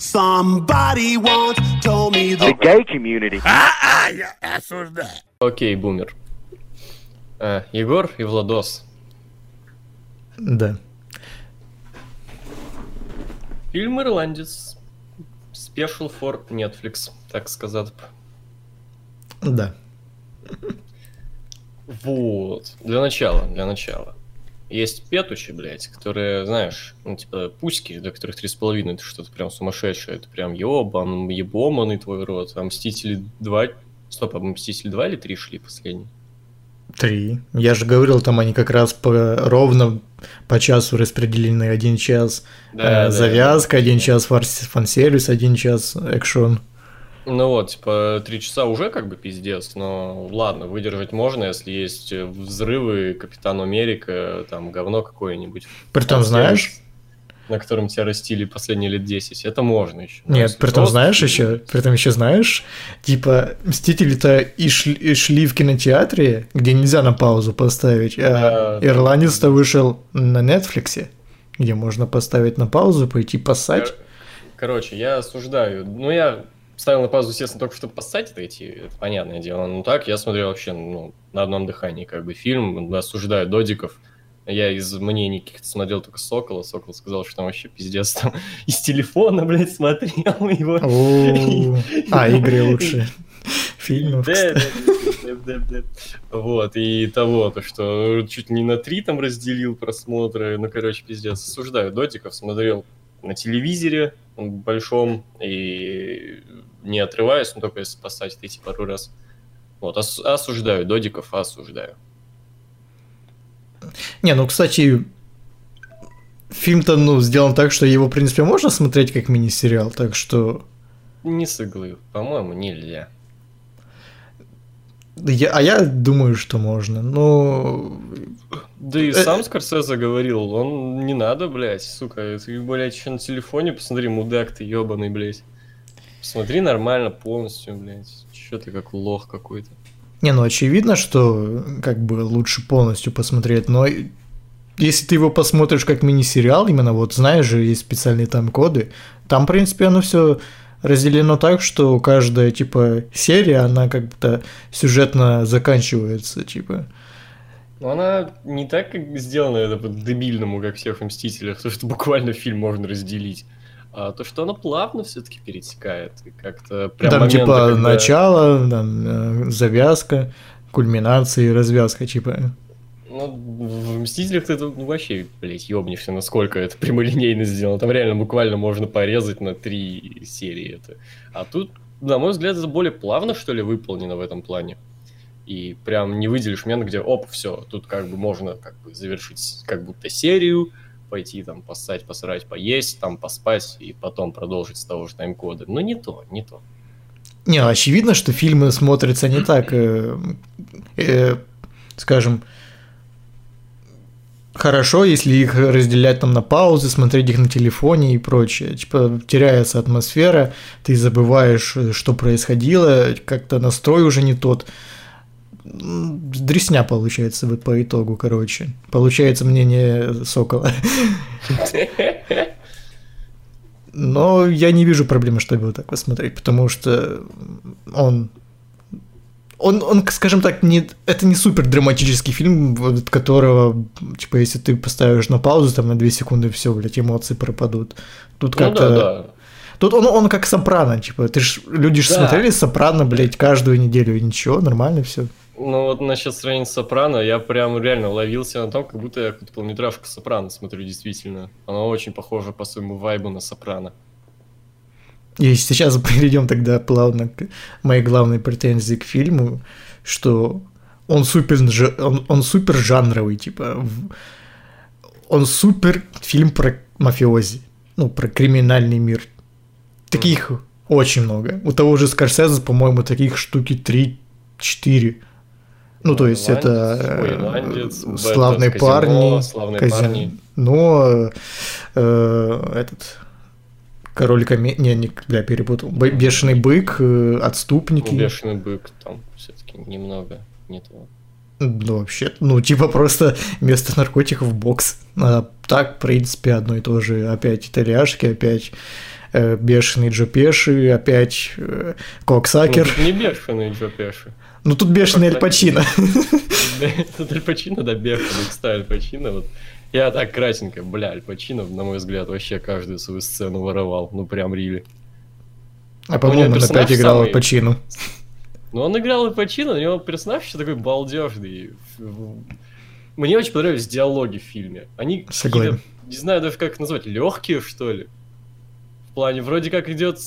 Somebody once told me The gay community. Окей, бумер. А, Егор и Владос. Да. Фильм «Ирландец». Special for Netflix, так сказать. Да. Вот. Для начала, для начала. Есть петучи, блядь, которые, знаешь, ну, типа, пуськи, до которых три с половиной, это что-то прям сумасшедшее, это прям ебан, ебоманный твой рот. А Мстители 2... Стоп, а Мстители 2 или 3 шли последний? Три. Я же говорил, там они как раз по, ровно по часу распределены. Один час Да, э, да, завязка, да. один час фан-сервис, один час экшон. Ну вот, типа, три часа уже как бы пиздец, но ладно, выдержать можно, если есть взрывы, Капитан Америка, там, говно какое-нибудь. Притом, знаешь, На котором тебя растили последние лет 10. Это можно еще. Нет, притом знаешь еще, притом еще знаешь, типа Мстители-то и шли, и шли в кинотеатре, где нельзя на паузу поставить, а Да, Ирландец-то вышел на Нетфликсе, где можно поставить на паузу, пойти поссать. Короче, я осуждаю. Ну, я ставил на паузу, естественно, только чтобы поссать отойти, это понятное дело. Ну так, я смотрел вообще ну, на одном дыхании как бы фильм, осуждаю Додиков. Я из мнений каких-то смотрел только Сокола. Сокол сказал, что там вообще пиздец там из телефона, блядь, смотрел его. А, игры лучше фильмов. Вот, и того, то, что чуть не на три там разделил просмотры. Ну, короче, пиздец. Осуждаю Дотиков, смотрел на телевизоре большом и не отрываясь, ну, только если поставить эти пару раз. Вот, ос- осуждаю Додиков, осуждаю. Не, ну, кстати, фильм-то, ну, сделан так, что его, в принципе, можно смотреть как мини-сериал, так что... Не с иглы, по-моему, нельзя. Я, а я думаю, что можно. Ну, Да и Э, сам Скорсезе говорил, он не надо, блядь, сука, ты, блядь, еще на телефоне посмотри, мудак ты ебаный, блядь. Посмотри нормально, полностью, блядь. Че ты как лох какой-то. Не, ну очевидно, что как бы лучше полностью посмотреть, но если ты его посмотришь как мини-сериал, именно вот знаешь же, есть специальные там коды, там, в принципе, оно все разделено так, что каждая, типа, серия, она как будто сюжетно заканчивается, типа. Но она не так, как сделана это по-дебильному, как всех Мстителях, то, что буквально фильм можно разделить. А то, что она плавно все-таки перетекает. И как-то прям там, моменты, типа, когда- начало, там, э, завязка, кульминация и развязка, типа. Ну, в Мстителях ты тут ну, вообще, блядь, ёбнешься, насколько это прямолинейно сделано. Там реально буквально можно порезать на три серии это. А тут, на мой взгляд, это более плавно, что ли, выполнено в этом плане. И прям не выделишь момент, где, оп, все, тут как бы можно как бы завершить как будто серию, пойти там поссать, посрать, поесть, там поспать и потом продолжить с того же тайм-кода. Но не то, не то. Не, очевидно, что фильмы смотрятся не так, э, э, скажем, хорошо, если их разделять там на паузы, смотреть их на телефоне и прочее. Типа теряется атмосфера, ты забываешь, э, что происходило, как-то настрой уже не тот. Дресня получается вот по итогу, короче. Получается мнение Сокола. Но я не вижу проблемы, чтобы его так посмотреть, потому что он он, он, скажем так, не, это не супер драматический фильм, вот которого, типа, если ты поставишь на паузу, там, на 2 секунды, все, блядь, эмоции пропадут. Тут Ну как-то... да, да. Тут он, он как Сопрано, типа, ты ж, люди же Да. смотрели Сопрано, блядь, каждую неделю, и ничего, нормально все. Ну вот насчет сравнения с Сопрано, я прям реально ловился на том, как будто я какую-то полнометражку Сопрано смотрю, действительно. Она очень похожа по своему вайбу на Сопрано. И сейчас перейдем тогда плавно к моей главной претензии к фильму, что он супер, он, он супер жанровый, типа, он супер фильм про мафиози, ну, про криминальный мир. Таких очень много. У того же Скорсезе, по-моему, таких штуки 3-4. Ну, то есть это э, «Ирландец», «Бэтмен», славные «Казино», парни, «Славные казино. парни». Но э, этот король коме... Не, не, бля, перепутал. Б- Бешеный бык, э, отступники. Ну, бешеный бык там все-таки немного не того. Ну, вообще, ну, типа просто вместо наркотиков бокс. А так, в принципе, одно и то же. Опять итальяшки, опять э, бешеный Джо Пеши, опять э, Коксакер. Ну, не бешеный Джо Пеши. Ну тут бешеный Аль Пачино. Тут Аль Пачино, да, бешеный, кстати, Аль Пачино. Вот. Я так кратенько, бля, Аль Пачино, на мой взгляд, вообще каждую свою сцену воровал. Ну прям рили. А по-моему, он опять играл Аль Пачино. Ну он играл Аль Пачино, у него персонаж еще такой балдежный. Мне очень понравились диалоги в фильме. Они Согласен. не знаю даже как назвать, легкие что ли. В плане, вроде как идет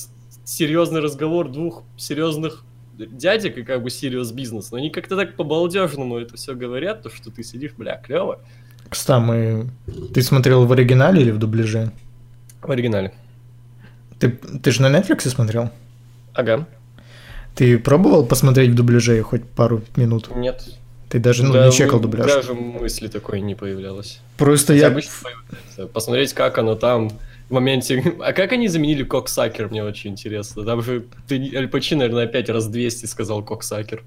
серьезный разговор двух серьезных дядек и как бы серьез бизнес, но они как-то так по-балдежному это все говорят, то что ты сидишь, бля, клево. Кстати, мы... ты смотрел в оригинале или в дубляже? В оригинале. Ты, ты же на Netflix смотрел? Ага. Ты пробовал посмотреть в дубляже хоть пару минут? Нет. Ты даже ну, да, не чекал дубляж? Даже мысли такой не появлялось. Просто я... Посмотреть, как оно там в моменте... А как они заменили Коксакер, мне очень интересно. Там же ты, Аль Пачи, наверное, опять раз 200 сказал Коксакер.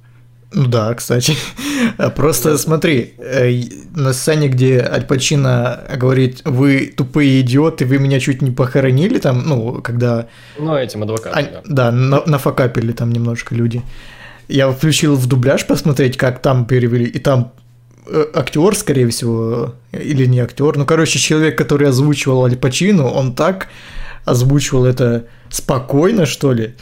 Ну да, кстати. Просто да. смотри, э, на сцене, где Аль Пачино говорит, вы тупые идиоты, вы меня чуть не похоронили, там, ну, когда... Ну, этим адвокатом, а, да. Да, на, нафакапили там немножко люди. Я включил в дубляж посмотреть, как там перевели, и там актер, скорее всего, или не актер, ну, короче, человек, который озвучивал Аль Пачино, он так озвучивал это спокойно, что ли.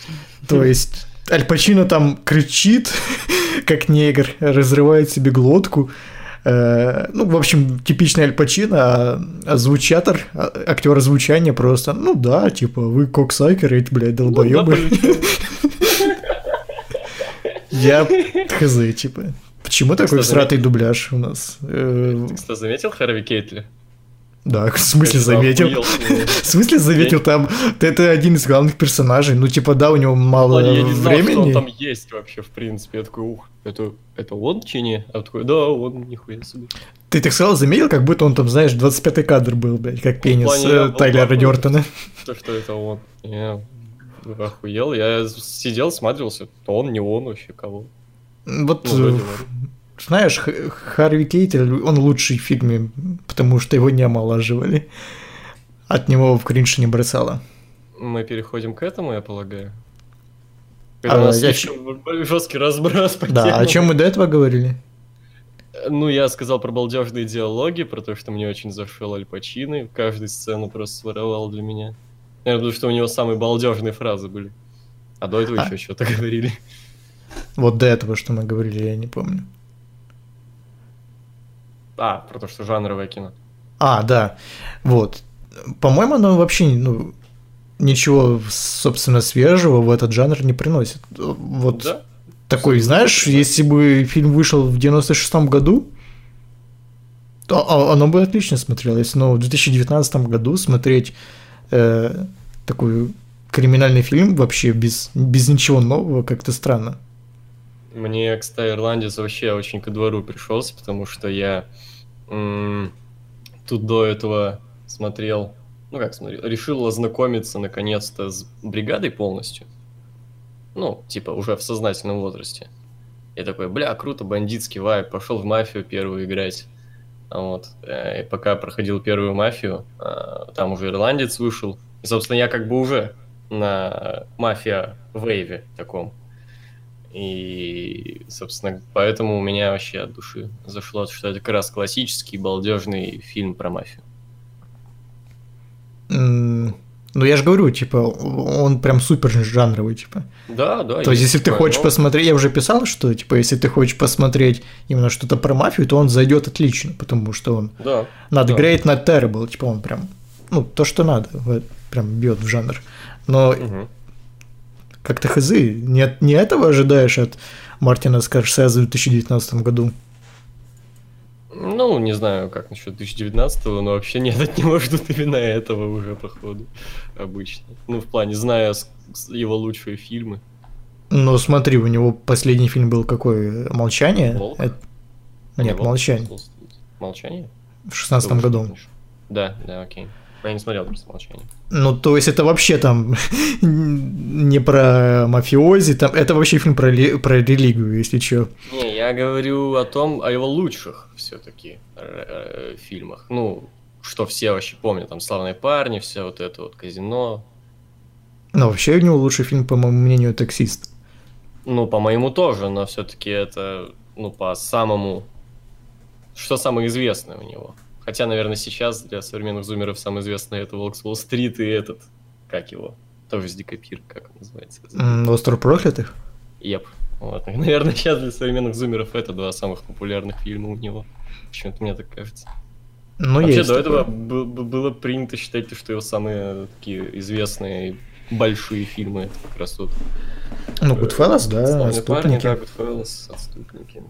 То есть Аль Пачино там кричит, как негр, разрывает себе глотку. Э, ну, в общем, типичный Аль Пачино, а озвучатор, а, актер озвучания просто, ну да, типа, вы коксайкеры, эти, блядь, долбоебы. Я хз, типа. Почему такой всратый дубляж у нас? Э, Ты что, заметил Харви Кейтли? Да, в смысле заметил? В смысле заметил там? Это один из главных персонажей. Ну, типа, да, у него мало времени. Я не знал, что он там есть вообще, в принципе. Я такой, ух, это, это он, чи не? А такой, да, он, нихуя себе. Ты так сказал, заметил, как будто он там, знаешь, 25-й кадр был, блядь, как пенис э, Тайлера Дёртона. То, что это он. Я охуел. Я сидел, смотрелся. То он, не он вообще, кого. Вот, ну, знаешь, Харви Кейтель, он лучший в фильме, потому что его не омолаживали. От него в кринж не бросало. Мы переходим к этому, я полагаю. Это а, у нас я... жесткий разброс по Да, темам. о чем мы до этого говорили? Ну, я сказал про балдежные диалоги, про то, что мне очень зашел Аль Пачино. Каждую сцену просто своровал для меня. Наверное, потому что у него самые балдежные фразы были. А до этого а. еще что-то говорили. Вот до этого, что мы говорили, я не помню. А, про то, что жанровое кино. А, да. Вот. По-моему, оно вообще ну, ничего, собственно, свежего в этот жанр не приносит. Вот да? такой, знаешь, если бы фильм вышел в 96-м году, то а, оно бы отлично смотрелось. Но в 2019 году смотреть э, такой криминальный фильм вообще без, без ничего нового как-то странно. Мне, кстати, ирландец вообще очень ко двору пришелся, потому что я м- тут до этого смотрел, ну как смотрел, решил ознакомиться наконец-то с бригадой полностью. Ну, типа, уже в сознательном возрасте. Я такой, бля, круто, бандитский вайп, пошел в мафию первую играть. Вот. Э, и пока проходил первую мафию, а, там уже ирландец вышел. И, собственно, я как бы уже на мафия вейве таком. И, собственно, поэтому у меня вообще от души зашло, что это как раз классический балдежный фильм про мафию. ну, я же говорю, типа, он прям супер жанровый, типа. Да, да. То есть, если ты хочешь но... посмотреть, я уже писал, что, типа, если ты хочешь посмотреть именно что-то про мафию, то он зайдет отлично, потому что он да, not да. great, not terrible, типа, он прям, ну, то, что надо, прям бьет в жанр. Но угу как-то хазы. Не, не этого ожидаешь от Мартина Скорсезе в 2019 году? Ну, не знаю, как насчет 2019, но вообще нет, от него ждут именно этого уже, походу, обычно. Ну, в плане, зная его лучшие фильмы. Ну, смотри, у него последний фильм был какой? «Молчание»? Волк? Это... Нет, Волк. «Молчание». «Молчание»? В шестнадцатом году. Да, да, окей. Я не смотрел просто «Молчание». Ну, то есть это вообще там не про мафиози, там это вообще фильм про, про религию, если что. Не, я говорю о том, о его лучших все-таки э, фильмах. Ну, что все вообще помнят, там «Славные парни», все вот это вот «Казино». Но вообще у него лучший фильм, по моему мнению, «Таксист». Ну, по моему тоже, но все-таки это, ну, по самому... Что самое известное у него? Хотя, наверное, сейчас для современных зумеров самое известное это «Волк с Уолл-стрит» и этот, как его, тоже Дикопир, как он называется? М, «Остров проклятых»? Еп. Вот. Наверное, сейчас для современных зумеров это два самых популярных фильма у него. Почему-то мне так кажется. Ну, Вообще, до такое. этого б- б- было принято считать, что его самые такие известные большие фильмы это как раз вот Ну, Гудфеллас, да, «Славные парни», «Отступники». да, Goodfellas, отступники.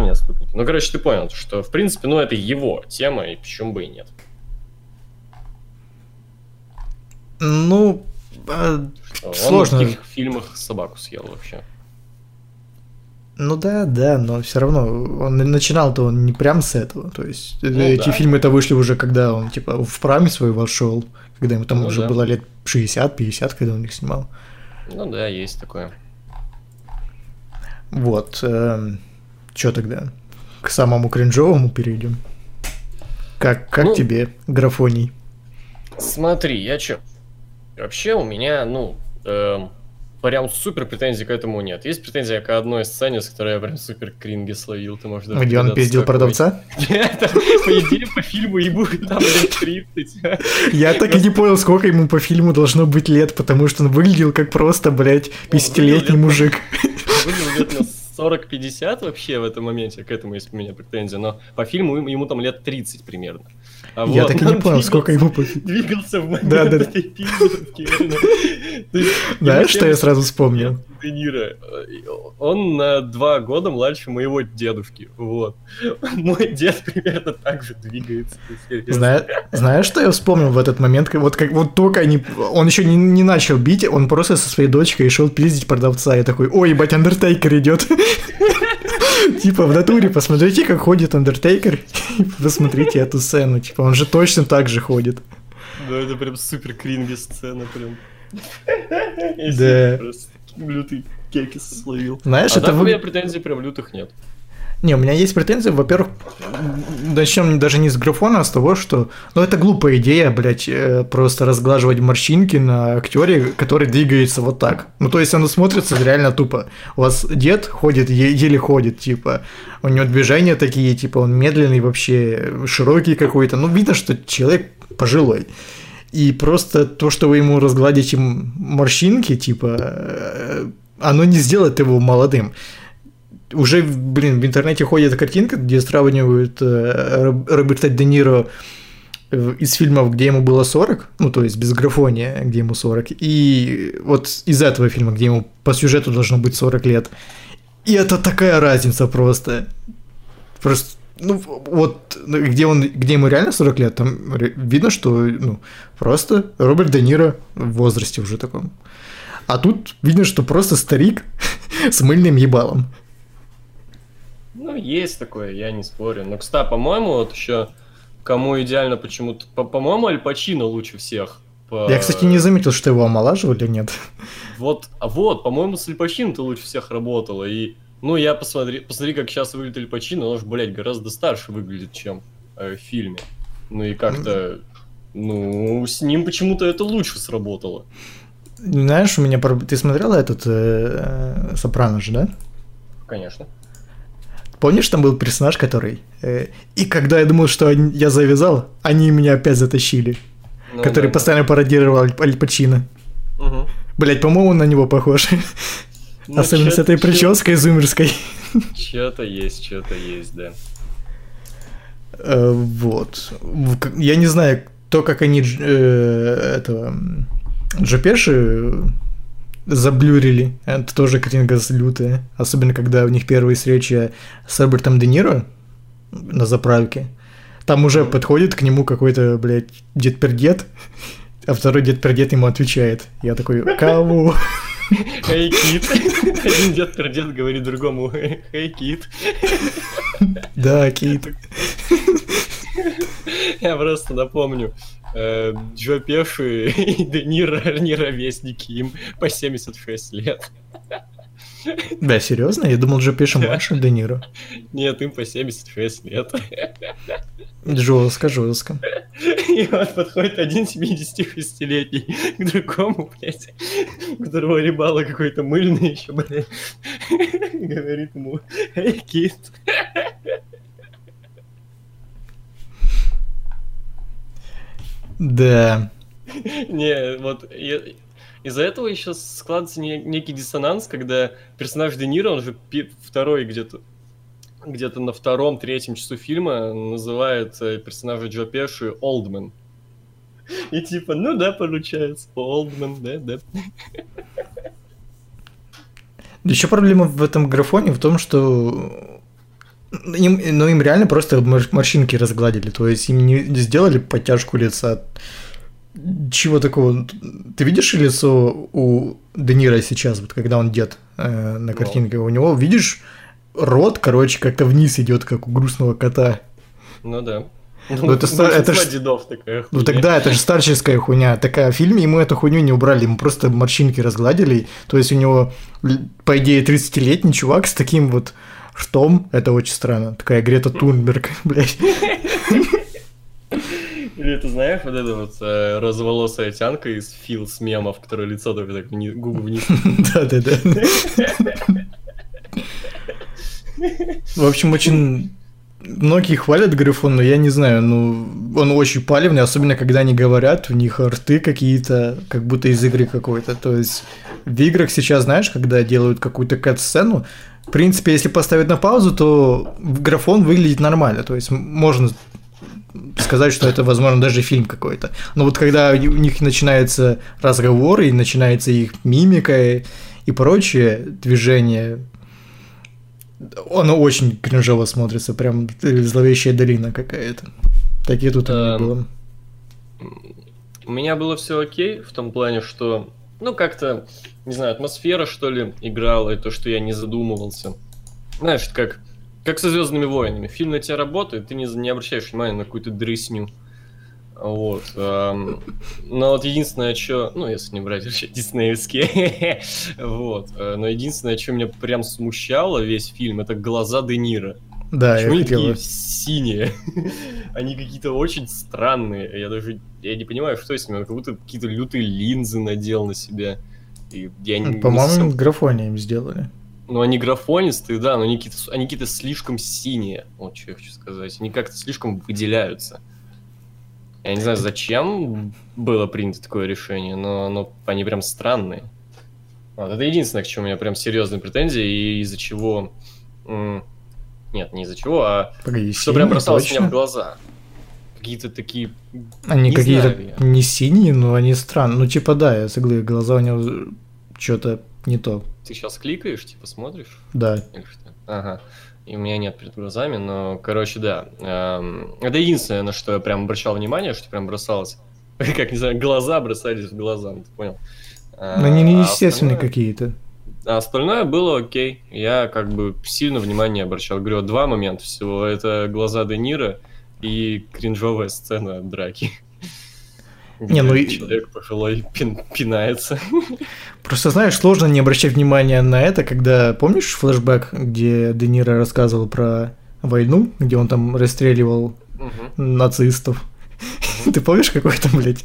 Не отступники. Ну, короче, ты понял, что, в принципе, ну, это его тема, и почему бы и нет. Ну, а, Что Сложно. Он в каких фильмах собаку съел вообще. ну да, да, но все равно он начинал-то он не прям с этого. То есть э, Ну эти да. фильмы-то вышли уже, когда он типа в праме свой вошел, когда ему там Ну уже да. было лет 60-50, когда он их снимал. Ну да, есть такое. Вот. Что тогда? К самому кринжовому перейдем. Как, как Ну. тебе графоний? Смотри, я чё? Вообще у меня, ну, эм, прям супер претензий к этому нет. Есть претензия к одной сцене, с которой я прям супер кринги словил. Ты можешь Где он пиздил какой. продавца? Это, по идее, по фильму ему там лет 30. Я так и не понял, сколько ему по фильму должно быть лет, потому что он выглядел как просто, блядь, 50-летний лет- мужик. Выглядел лет на 40-50 вообще в этом моменте, к этому есть у меня претензия, но по фильму ему, там лет 30 примерно. А Я вот так и не он понял, сколько ему по фильму. Двигался в момент Да, да. этой есть, Знаешь, что я сразу 70 вспомнил? Де Ниро. Он на два года младше моего дедушки, вот. Мой дед примерно так же двигается. Зна- Знаешь, что я вспомнил в этот момент? Вот как вот только они... Он еще не, не начал бить, он просто со своей дочкой шел пиздить продавца. Я такой, ой, ебать, Андертейкер идет. Типа в натуре, посмотрите, как ходит Андертейкер. и Посмотрите эту сцену. Типа, он же точно так же ходит. Да, это прям супер кринги сцена, прям. Да. Просто лютый кеки словил. Знаешь, а это так у меня претензий прям лютых нет. Не, у меня есть претензии, во-первых, начнем даже не с графона, а с того, что, ну, это глупая идея, блядь, э, просто разглаживать морщинки на актере, который двигается вот так. Ну, то есть оно смотрится реально тупо. У вас дед ходит, е- еле ходит, типа, у него движения такие, типа, он медленный вообще, широкий какой-то, ну, видно, что человек пожилой. И просто то, что вы ему разгладите морщинки, типа, э, оно не сделает его молодым уже, блин, в интернете ходит картинка, где сравнивают э, Роб- Роберта Де Ниро э, из фильмов, где ему было 40, ну, то есть без графония, где ему 40, и вот из этого фильма, где ему по сюжету должно быть 40 лет. И это такая разница просто. Просто, ну, вот, ну, где он, где ему реально 40 лет, там видно, что, ну, просто Роберт Де Ниро в возрасте уже таком. А тут видно, что просто старик с мыльным ебалом. Ну, есть такое, я не спорю. Но, кстати, по-моему, вот еще кому идеально почему-то... по- По-моему, Аль Пачино лучше всех. по- Я, кстати, не заметил, что его омолаживали, нет. Вот, а вот, по-моему, с Аль Пачино-то лучше всех работало. И, ну, я посмотри, посмотри, как сейчас выглядит Аль Пачино, он же, блядь, гораздо старше выглядит, чем э, в фильме. Ну и как-то, ну, с ним почему-то это лучше сработало. Знаешь, у меня... Ты смотрела этот э, э, «Сопрано» же, да? Конечно. Помнишь, там был персонаж, который... э, и когда я думал, что они- я завязал, они меня опять затащили. Ну, который да. постоянно пародировал Аль, Аль Пачино. Мгм. Блять, по-моему, он на него похож. Ну, Особенно с этой прической зумерской. Чё-то есть, что-то есть, да. Э, Вот. Я не знаю, то, как они э, этого Джопеши заблюрили. Это тоже картинка лютая. Особенно, когда у них первые встречи с Робертом Де Ниро на заправке. Там уже подходит к нему какой-то, блядь, дед-пердед, а второй дед-пердед ему отвечает. Я такой, кого? Эй, кит. Один дед пердед говорит другому, эй, кит. Да, Кит. Я просто напомню, Джо Пеши и Де Ниро, не ровесники, им по 76 лет. Да, серьезно? Я думал, Джо Пеши младше Де Ниро. Нет, им по 76 лет. Жестко, жестко. И вот подходит один 76-летний к другому, блядь, у которого ребало какой-то мыльный еще, блядь. Говорит ему, эй, кит. Да. Не, вот из-за этого еще складывается не- некий диссонанс, когда персонаж Де Ниро, он же второй где-то где-то на втором, третьем часу фильма называет э, персонажа Джо Пеши Олдмен. И типа, ну да, получается, Олдмен, да, да. Еще проблема в этом графоне в том, что им, ну, им реально просто мор- морщинки разгладили, то есть им не сделали подтяжку лица. Чего такого? Ты видишь лицо у Де Ниро сейчас, вот когда он дед э, на картинке? У него, видишь, рот, короче, как-то вниз идет, как у грустного кота. Ну да. Ну, это ста- это ж- дедов такая Ну хуйня. тогда это же старческая хуйня. Такая в фильме ему эту хуйню не убрали, ему просто морщинки разгладили. То есть у него, по идее, 30-летний чувак с таким вот ртом. Это очень странно. Такая Грета Тунберг, блядь. Или ты знаешь, вот эта вот э, розоволосая тянка из Фил с мемов, которая лицо только так вниз, губы вниз. Да-да-да. В общем, очень... Многие хвалят Грифон, но я не знаю, ну, он очень палевный, особенно когда они говорят, у них рты какие-то, как будто из игры какой-то. То есть в играх сейчас, знаешь, когда делают какую-то кат-сцену, в принципе, если поставить на паузу, то графон выглядит нормально. То есть можно сказать, что это, возможно, даже фильм какой-то. Но вот когда у них начинается разговор и начинается их мимика и, и прочее движение, оно очень кринжово смотрится, прям зловещая долина какая-то. Такие тут Эм, было. У меня было все окей в том плане, что, ну, как-то, не знаю, атмосфера, что ли, играла, и то, что я не задумывался. Знаешь, как, как со Звездными войнами. Фильм на тебя работает, ты не, не обращаешь внимания на какую-то дрысню. Вот. эм, но вот единственное, что... Ну, если не брать вообще диснеевские. вот. э, Но единственное, что меня прям смущало весь фильм, это глаза Де Ниро. Да, Почему я они хотел... такие синие? они какие-то очень странные. Я даже я не понимаю, что с ними. Он как будто какие-то лютые линзы надел на себя. И я не, не По-моему, совсем- им сделали. Ну, они графонистые, да, но они какие-то, они какие-то слишком синие. Вот что я хочу сказать. Они как-то слишком выделяются. Я не знаю, зачем было принято такое решение, но оно, они прям странные. Вот, это единственное, к чему у меня прям серьезные претензии, и из-за чего... Нет, не из-за чего, а Погоди, что прям бросалось мне в глаза. Какие-то такие... Они Не какие-то не синие, но они странные. Ну, типа, да, я согласен, глаза у него что-то не то. Ты сейчас кликаешь, типа смотришь? Да. Ага. И у меня нет перед глазами, но, короче, да. Эм, это единственное, на что я прям обращал внимание, что прям бросалось. Как, не знаю, глаза бросались в глаза, ну, ты понял. А, Но они а неестественные остальное- какие-то. А остальное было окей. Я как бы сильно внимание обращал. Говорю, два момента всего. Это глаза Де Ниро и кринжовая сцена драки. Не, ну и- Человек пожилой пин- пинается. Просто, знаешь, сложно не обращать внимания на это, когда, помнишь флешбэк, где Де Ниро рассказывал про войну, где он там расстреливал Мгм. нацистов. Ты помнишь, какой там, блядь,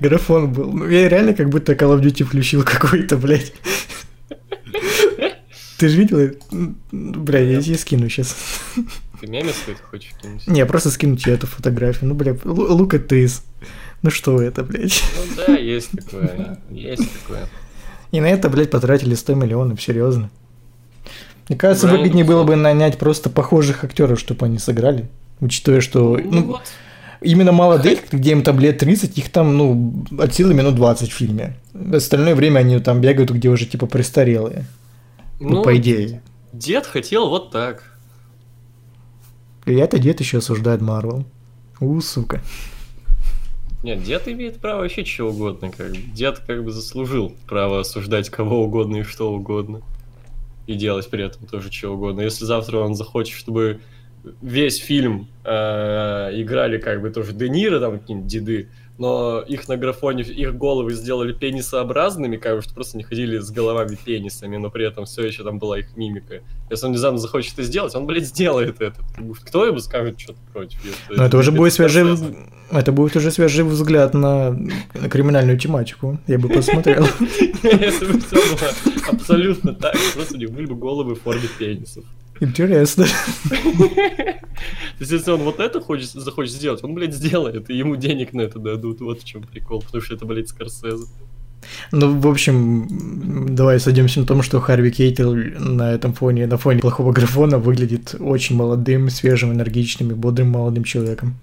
графон был? Ну, я реально как будто Call of Duty включил какой-то, блядь. Ты же видел? Бля, я тебе скину сейчас. Ты мемец какой-то хочешь кинуть? Не, просто скину тебе эту фотографию. Ну, бля, look at this. Ну что это, блядь? Ну да, есть такое. Есть такое. И на это, блядь, потратили 100 миллионов, серьезно. Мне кажется, Правильно выгоднее было бы нанять просто похожих актеров, чтобы они сыграли. Учитывая, что Ну ну, вот. именно молодых, где им там лет 30, их там, ну, от силы минут 20 в фильме. Остальное время они там бегают, где уже типа престарелые. Ну, по идее. Дед хотел вот так. И это дед еще осуждает Марвел. У, сука. Нет, дед имеет право вообще чего угодно. Как бы. Дед как бы заслужил право осуждать кого угодно и что угодно. И делать при этом тоже чего угодно. Если завтра он захочет, чтобы весь фильм э, играли как бы тоже Де Ниро, там какие-нибудь деды, но их на графоне, их головы сделали пенисообразными, как бы, что просто не ходили с головами пенисами, но при этом все еще там была их мимика. Если он внезапно захочет это сделать, он, блядь, сделает это. Кто ему скажет что-то против? Это, но это уже будет свежий, это будет уже свежий взгляд на, на криминальную тематику. Я бы посмотрел. Если бы все было абсолютно так, просто у них были бы головы в форме пенисов. Интересно. То есть, если он вот это хочет, захочет сделать, он, блядь, сделает, и ему денег на это дадут. Вот в чем прикол, потому что это, блядь, Скорсезе. Ну, в общем, давай сойдемся на том, что Харви Кейтел на этом фоне, на фоне плохого графона выглядит очень молодым, свежим, энергичным и бодрым молодым человеком.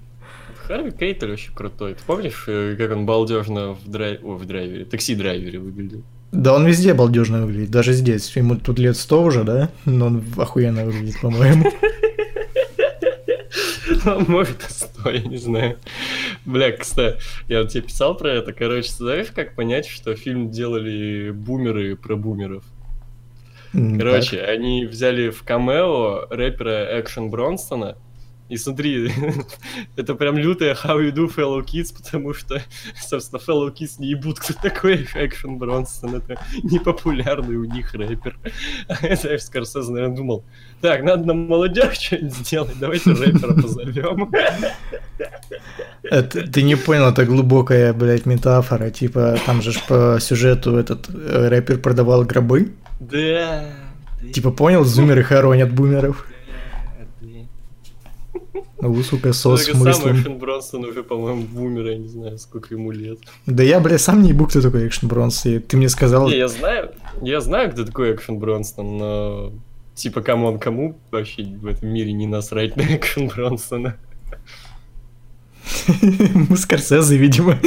Харви Кейтель вообще крутой. Ты помнишь, э, как он балдежно в, драйв... О, в драйвере, такси-драйвере выглядел? Да, он везде балдежно выглядит, даже здесь. Ему тут лет сто уже, да? Но он охуенно выглядит, по-моему. Может, сто, я не знаю. Бля, кстати, я тебе писал про это. Короче, знаешь, как понять, что фильм делали бумеры про бумеров? Короче, они взяли в камео рэпера Экшен Бронстона, и смотри, это прям лютая how you do fellow kids, потому что, собственно, fellow kids не ебут, кто такой Экшен Бронсон. Это непопулярный у них рэпер. Это Скорсезе, наверное, думал, так, надо нам молодежь что-нибудь сделать, давайте рэпера позовем. Это, ты не понял, это глубокая, блядь, метафора. Типа, там же по сюжету этот э, рэпер продавал гробы. Да. Типа, понял, зумеры хоронят бумеров. Ну, сука, со смыслом. Сам Экшен Бронсон уже, по-моему, бумер, я не знаю, сколько ему лет. Да я, бля, сам не ебу, кто такой Экшен Бронсон. Ты мне сказал... Не, я знаю, я знаю, кто такой Экшен Бронсон, но... Типа, come on, кому вообще в этом мире не насрать на Экшен Бронсона? Мы Скорсезе, видимо.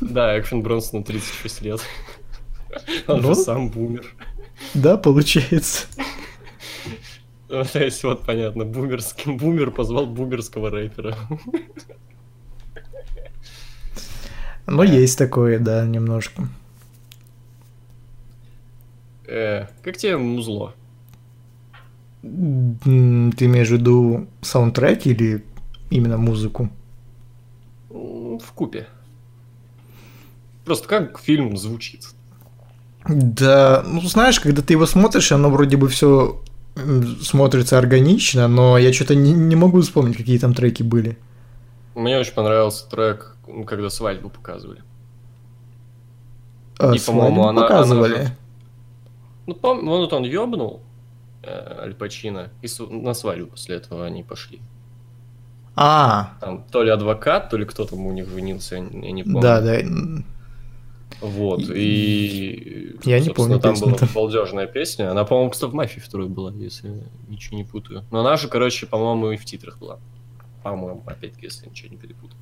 Да, Экшен Бронсону 36 лет. Он ну, же сам бумер. Да, получается. То есть, вот понятно, бумерский бумер позвал бумерского рэпера. Ну, есть такое, да, немножко. Э, как тебе музло? Ты имеешь в виду саундтрек или именно музыку? В купе. Просто как фильм звучит. Да, ну знаешь, когда ты его смотришь, оно вроде бы все смотрится органично, но я что-то не, не могу вспомнить, какие там треки были. Мне очень понравился трек, когда свадьбу показывали. А, и, по-моему, она, показывали. Она... Ну, пом... вот он ёбнул э, Аль Пачино, и на свадьбу после этого они пошли. А. Там то ли адвокат, то ли кто там у них женился, я не помню. Да, да. Вот, и... Я не помню там была балдежная песня. Она, по-моему, кстати, в «Мафии» второй была, если ничего не путаю. Но она же, короче, по-моему, и в титрах была. По-моему, опять-таки, если ничего не перепутаю.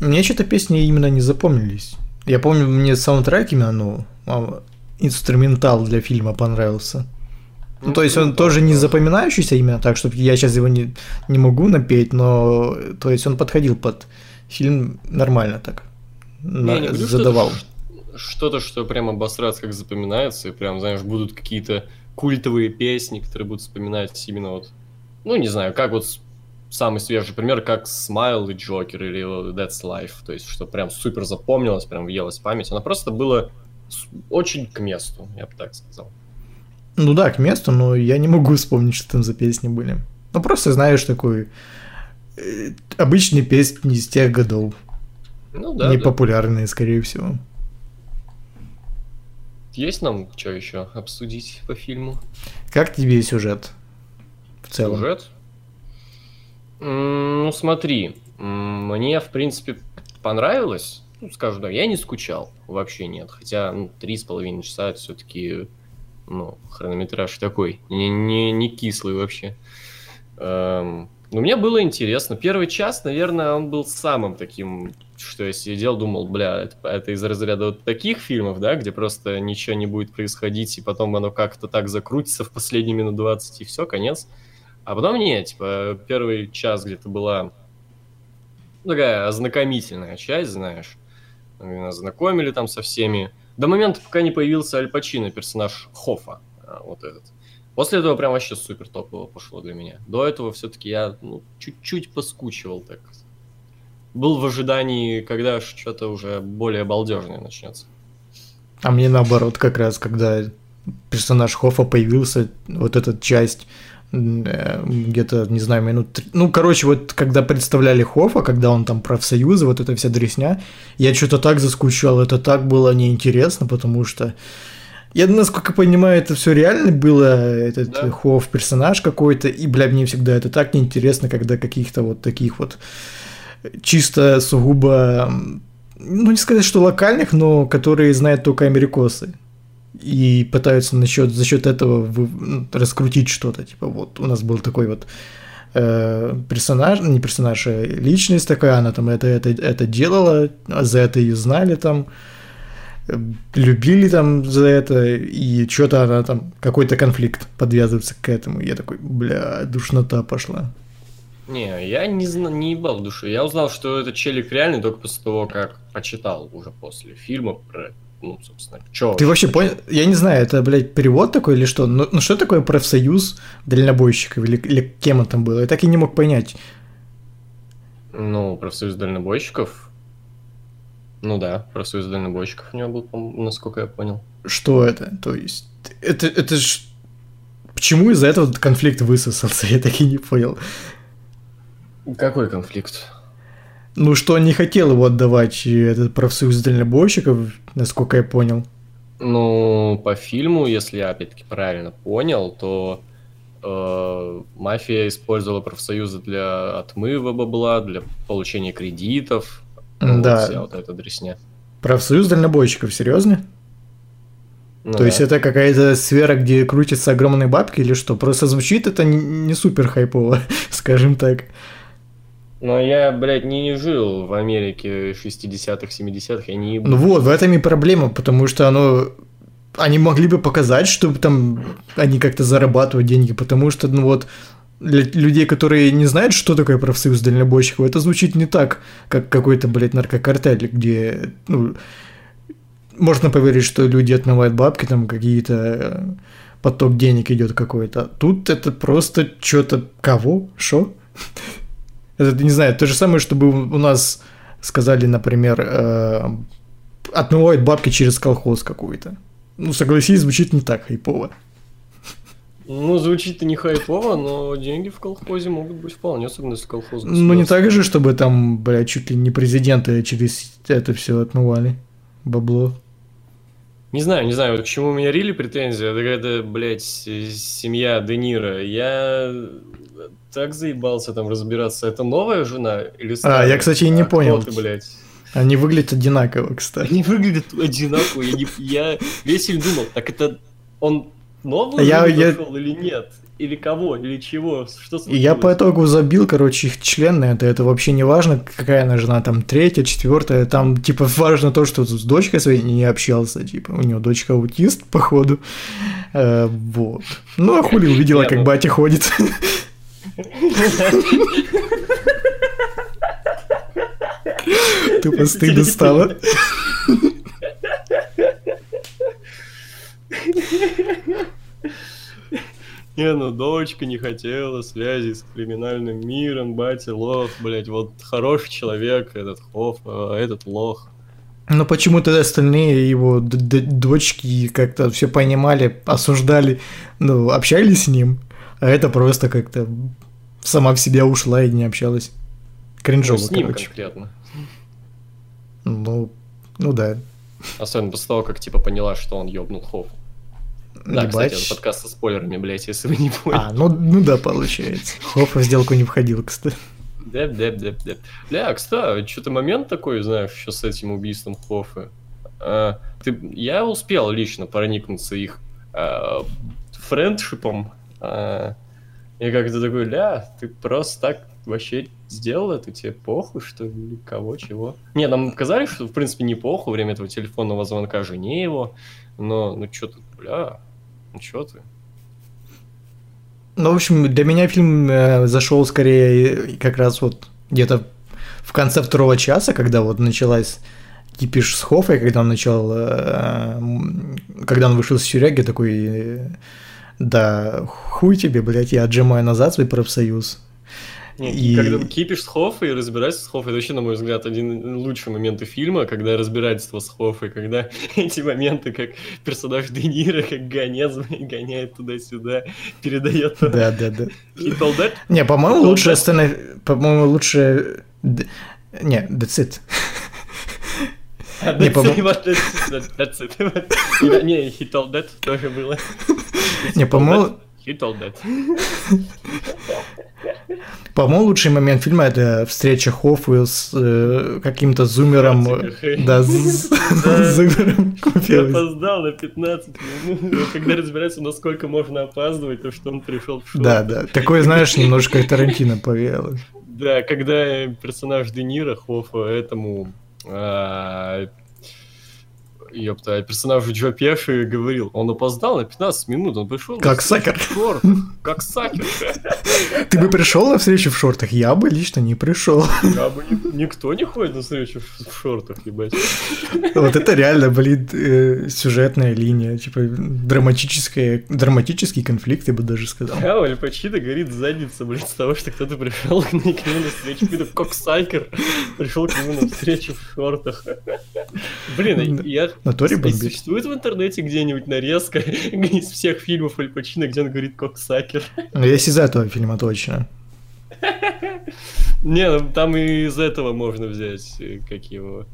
Мне что-то песни именно не запомнились. Я помню, мне саундтрек именно, ну, а, инструментал для фильма понравился. Ну, то есть он ну, тоже не запоминающийся именно так, что я сейчас его не, не могу напеть, но то есть он подходил под фильм нормально так на... не говорю, задавал. Что-то, что прям обосраться как запоминается, и прям, знаешь, будут какие-то культовые песни, которые будут вспоминать именно вот, ну, не знаю, как вот самый свежий пример, как Smile и Джокер или That's Life, то есть, что прям супер запомнилось, прям въелось в память. Она просто была очень к месту, я бы так сказал. Ну да, к месту, но я не могу вспомнить, что там за песни были. Ну просто знаешь такой э, обычные песни из тех годов. Ну да. Непопулярные, да. скорее всего. Есть нам что еще обсудить по фильму? Как тебе сюжет в целом? Сюжет? Ну, смотри, мне, в принципе, понравилось. Ну, скажу, да, я не скучал, вообще нет. Хотя, ну, три с половиной часа это все-таки, ну, хронометраж такой, не, не, не кислый вообще. Эм, но мне было интересно. Первый час, наверное, он был самым таким что я сидел, думал, бля, это, это из разряда вот таких фильмов, да, где просто ничего не будет происходить, и потом оно как-то так закрутится в последние минут 20, и все, конец. А потом нет, типа, первый час где-то была такая ознакомительная часть, знаешь. Знакомили там со всеми. До момента, пока не появился Аль Пачино, персонаж Хофа, а, вот этот. После этого прям вообще супер топово пошло для меня. До этого все-таки я ну, чуть-чуть поскучивал так был в ожидании, когда что-то уже более балдежное начнется. А мне наоборот, как раз, когда персонаж Хофа появился, вот эта часть э, где-то, не знаю, минут... Ну, короче, вот когда представляли Хофа, когда он там профсоюзы, вот эта вся дресня, я что-то так заскучал, это так было неинтересно, потому что я, насколько понимаю, это все реально было, этот да. Хофф персонаж какой-то, и, бля, мне всегда это так неинтересно, когда каких-то вот таких вот чисто сугубо, ну не сказать, что локальных, но которые знают только америкосы. И пытаются насчет, за счет этого ну, раскрутить что-то. Типа вот у нас был такой вот э, персонаж, не персонаж, а личность такая, она там это, это, это делала, за это ее знали там любили там за это, и что-то она там, какой-то конфликт подвязывается к этому. Я такой, бля, душнота пошла. Не, я не, зна- не ебал в душу. Я узнал, что этот челик реальный только после того, как почитал уже после фильма про ну, собственно, чё? Ты вообще понял? Я не знаю, это, блядь, перевод такой или что? Ну, ну что такое профсоюз дальнобойщиков или, или кем он там был? Я так и не мог понять. Ну, профсоюз дальнобойщиков ну да, профсоюз дальнобойщиков у него был, насколько я понял. Что это? То есть, это, это ж... Почему из-за этого конфликт высосался? Я так и не понял. Какой конфликт? Ну, что он не хотел его отдавать, этот профсоюз дальнобойщиков, насколько я понял. Ну, по фильму, если я опять-таки правильно понял, то э, мафия использовала профсоюзы для отмыва бабла, для получения кредитов, да. Вот вся вот эта дресня. Профсоюз дальнобойщиков, серьезно? Ну, То да. есть это какая-то сфера, где крутятся огромные бабки или что? Просто звучит это не супер хайпово, скажем так. Но я, блядь, не жил в Америке 60-х, 70-х, я не... Ну вот, в этом и проблема, потому что оно... Они могли бы показать, чтобы там они как-то зарабатывают деньги, потому что, ну вот, для людей, которые не знают, что такое профсоюз дальнобойщиков, это звучит не так, как какой-то, блядь, наркокартель, где, ну, можно поверить, что люди отмывают бабки, там какие-то э, поток денег идет какой-то. Тут это просто что-то кого? Что? Это, не знаю, то же самое, чтобы у нас сказали, например, э, отмывают бабки через колхоз какой-то. Ну, согласись, звучит не так хайпово. Ну, звучит-то не хайпово, но деньги в колхозе могут быть вполне, особенно если колхоз Ну, не так же, чтобы там, блядь, чуть ли не президенты через это все отмывали. Бабло. Не знаю, не знаю, вот к чему у меня рили претензия, это когда, блядь, семья Де Ниро. Я так заебался там разбираться, это новая жена или старая? А, я, кстати, и не а, понял. Ты, блядь? Они выглядят одинаково, кстати. Они выглядят одинаково. Я, не, я весь фильм думал, так это он новую я, я... нашел или нет? Или кого, или чего? Что случилось? Я по итогу забил, короче, их член на это. Это вообще не важно, какая она жена, там, третья, четвертая. Там, типа, важно то, что с дочкой своей не общался. Типа, у него дочка аутист, походу. Э, вот. Ну, а хули увидела, как ну батя ходит. Тупо стыдно стало. Не, ну дочка не хотела связи с криминальным миром, батя лох, блять, вот хороший человек, этот Хофф, а этот лох. Но почему-то остальные его дочки как-то все понимали, осуждали, ну, общались с ним, а это просто как-то сама в себя ушла и не общалась. Кринжово, ну, с ним короче. конкретно. Ну, ну да. Особенно после того, как типа поняла, что он ёбнул Хофф. Да, Ебать. кстати, это подкаст со спойлерами, блядь, если вы не поняли. А, ну, ну да, получается. Хофф в сделку не входил, кстати. Деп, деп, деп, деп. Бля, кстати, что-то момент такой, знаешь, еще с этим убийством Хоффа. А, ты, я успел лично проникнуться их а, френдшипом. А, и как-то такой, ля, ты просто так вообще сделал это, тебе похуй, что ли, кого, чего? Не, нам сказали, что, в принципе, не похуй время этого телефонного звонка жене его, но, ну, что-то, бля, ну чё ты? Ну, в общем, для меня фильм э, зашел скорее как раз вот где-то в конце второго часа, когда вот началась кипиш с Хофой, когда он начал, э, когда он вышел с тюряги, такой, э, да, хуй тебе, блядь, я отжимаю назад свой профсоюз. И... Когда кипишь с Хоффой и разбирательство с Хоффой, это вообще, на мой взгляд, один из лучших моментов фильма, когда разбирательство с Хоффой, когда эти моменты, как персонаж Де Ниро, как гонец гоняет туда-сюда, передает... Да, да, да. Не, по-моему, лучшая сцена... По-моему, лучшая... Не, that's it. Не, по-моему... Не, he told that тоже было. Не, по-моему... По-моему, лучший момент фильма это встреча Хоффа с э, каким-то зумером. Да, с зумером опоздал на 15 минут. Когда разбирается, насколько можно опаздывать, то что он пришел в шоу. Да, да. Такое, знаешь, немножко Тарантино повеяло. Да, когда персонаж Де Ниро Хоффа этому а, ёпта, персонаж Джо Пеши говорил, он опоздал на 15 минут, он пришел... Как сакер. Как сакер. Ты бы пришел на встречу в шортах? Я бы лично не пришел. Я бы никто не ходит на встречу в, в шортах, ебать. Вот это реально, блин, э, сюжетная линия, типа драматическая, драматический конфликт, я бы даже сказал. Да, Аль Пачино горит задница, блин, с того, что кто-то пришел к нему на встречу, какой-то коксайкер пришел к нему на встречу в шортах. Блин, я Натуре бомбит. Существует в интернете где-нибудь нарезка из всех фильмов Аль Пачино, где он говорит коксакер? Ну, есть из этого фильма точно. Не, ну там и из этого можно взять, э, как его...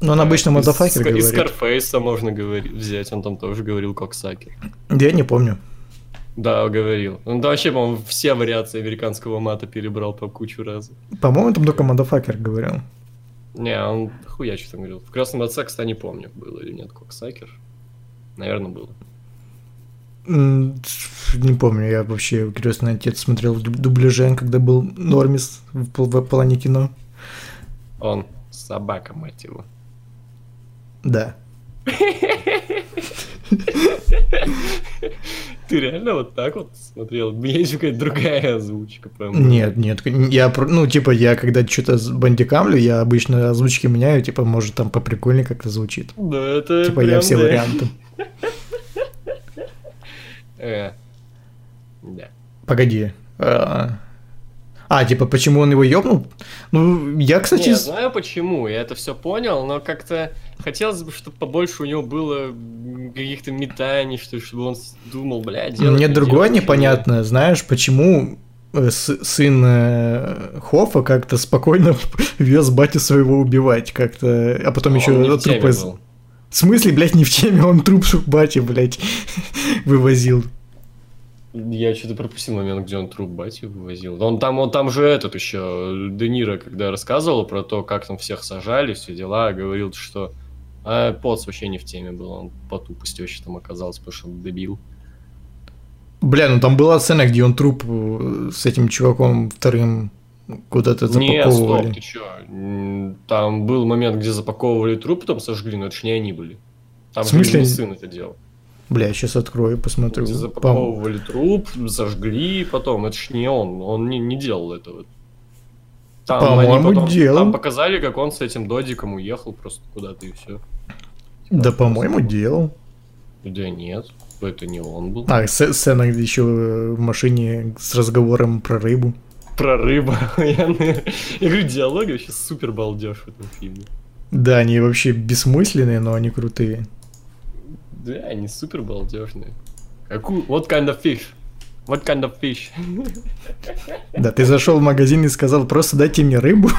Ну, он обычно motherfucker говорит. Из Скарфейса можно говорить, взять, он там тоже говорил cocksucker. Я не помню. Да, говорил. Он да, вообще, по-моему, все вариации американского мата перебрал по кучу раз. По-моему, там только motherfucker говорил. Не, он хуя что там говорил. В «Крестном отце», кстати, не помню, было или нет cocksucker. Наверное, было. Не помню, я вообще «Крестный отец» смотрел в дубляже, когда был Нормис в, в плане кино. Он собака, мать его. Да. Ты реально вот так вот смотрел? У меня есть какая-то другая озвучка. Прям. Нет, нет, я, ну, типа, я когда что-то бандикамлю, я обычно озвучки меняю, типа, может, там поприкольнее как-то звучит. Да, это Типа, я все варианты. Э, да. Погоди. А, а, типа, почему он его ёбнул? Ну, я, кстати... Не, знаю почему, я это все понял, но как-то хотелось бы, чтобы побольше у него было каких-то метаний, что, чтобы он думал, бля, делать... Мне другое делать, непонятно, чего. знаешь, почему э, сын э, Хофа как-то спокойно вез батю своего убивать как-то, а потом еще труп из... В смысле, блядь, не в теме, он труп бати, блядь, вывозил. Я что-то пропустил момент, где он труп бати вывозил. Он там, он там же этот еще, Де Ниро, когда рассказывал про то, как там всех сажали, все дела, говорил, что а Потс вообще не в теме был, он по тупости вообще там оказался, потому что он дебил. Бля, ну там была сцена, где он труп э, с этим чуваком вторым куда-то запаковывали. Нет, стоп, ты чё? Там был момент, где запаковывали труп, потом сожгли, но это ж не они были. Там в смысле? же сын это делал. Бля, сейчас открою, посмотрю. Запаковывали Пом... труп, зажгли потом. Это ж не он, он не, не делал этого. Там, по-моему, делал. Там показали, как он с этим додиком уехал просто куда-то и все. Да, по-моему, делал. Да нет, это не он был. А, сцена еще в машине с разговором про рыбу. Про рыбу. Я, я говорю, диалоги вообще супер балдеж в этом фильме. Да, они вообще бессмысленные, но они крутые. Да, они супер балдежные. Какую? What kind of fish? What kind of fish? Да, ты зашел в магазин и сказал, просто дайте мне рыбу.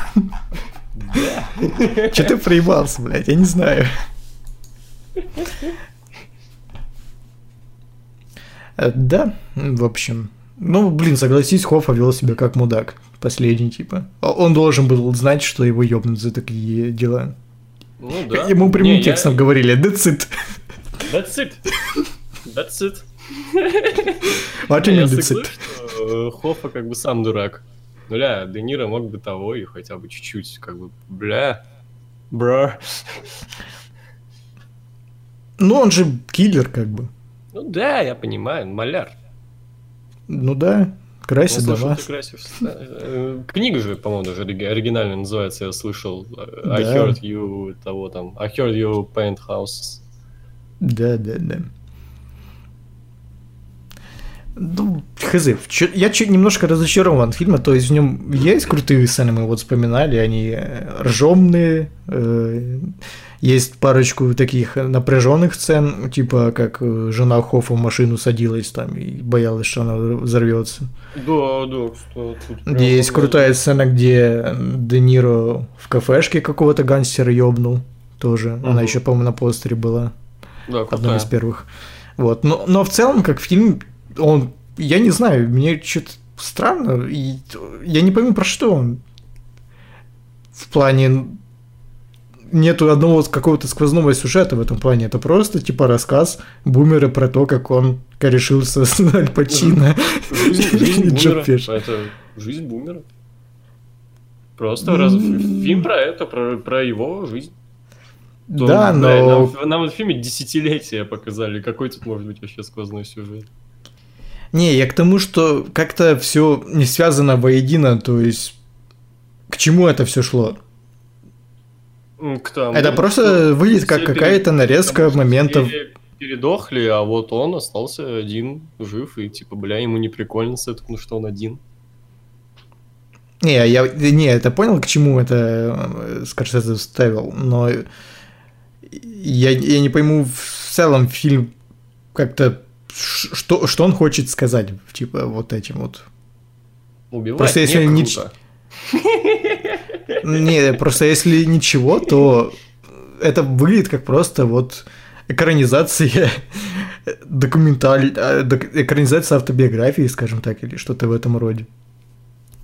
Да. Че ты проебался, блядь, я не знаю. Э, да, в общем. Ну, блин, согласись, Хоффа вел себя как мудак. Последний, типа. Он должен был знать, что его ёбнут за такие дела. Ну да. Ему прямым не, текстом я... говорили, it. That's it. That's it. You mean, that's it? Что Хоффа как бы сам дурак. Бля, Де Ниро мог бы того и хотя бы чуть-чуть, как бы, бля, бро. Ну, он же киллер, как бы. Ну да, я понимаю, маляр. Ну да, красит ну, книга же, по-моему, даже оригинально называется, я слышал. I heard you того там. I heard you paint houses. Да, да, да. Ну, хз. Я чуть немножко разочарован фильма, то есть в нем есть крутые сцены, мы вот вспоминали, они э, ржомные, э, есть парочку таких напряженных сцен, типа как э, жена Хоффа в машину садилась там и боялась, что она взорвется. Да, да, кстати. Есть крутая сцена, где Де Ниро в кафешке какого-то гангстера ёбнул тоже. Угу. Она еще, по-моему, на постере была. Да, крутая. Одной из первых. Вот. Но, но в целом, как фильм, он, я не знаю, мне что-то странно, и я не пойму, про что он. В плане нету одного какого-то сквозного сюжета в этом плане. Это просто типа рассказ бумера про то, как он корешился с Аль Пачино. Жизнь, жизнь бумера. Это жизнь бумера. Просто раз... фильм про это, про, про его жизнь. То, да, но... Нам, нам в фильме десятилетия показали. Какой тут может быть вообще сквозной сюжет? Не, я к тому, что как-то все не связано воедино, то есть к чему это все шло? К тому, это просто выглядит как какая-то нарезка моментов. Передохли, а вот он остался один, жив, и типа, бля, ему не прикольно с этим, ну что он один. Не, я не, это понял, к чему это э, Скорсезе вставил, но я, я не пойму в целом фильм как-то что, что он хочет сказать, типа, вот этим вот. Убивать просто если не круто. Не, просто если ничего, то это выглядит как просто вот экранизация документаль... А, экранизация автобиографии, скажем так, или что-то в этом роде.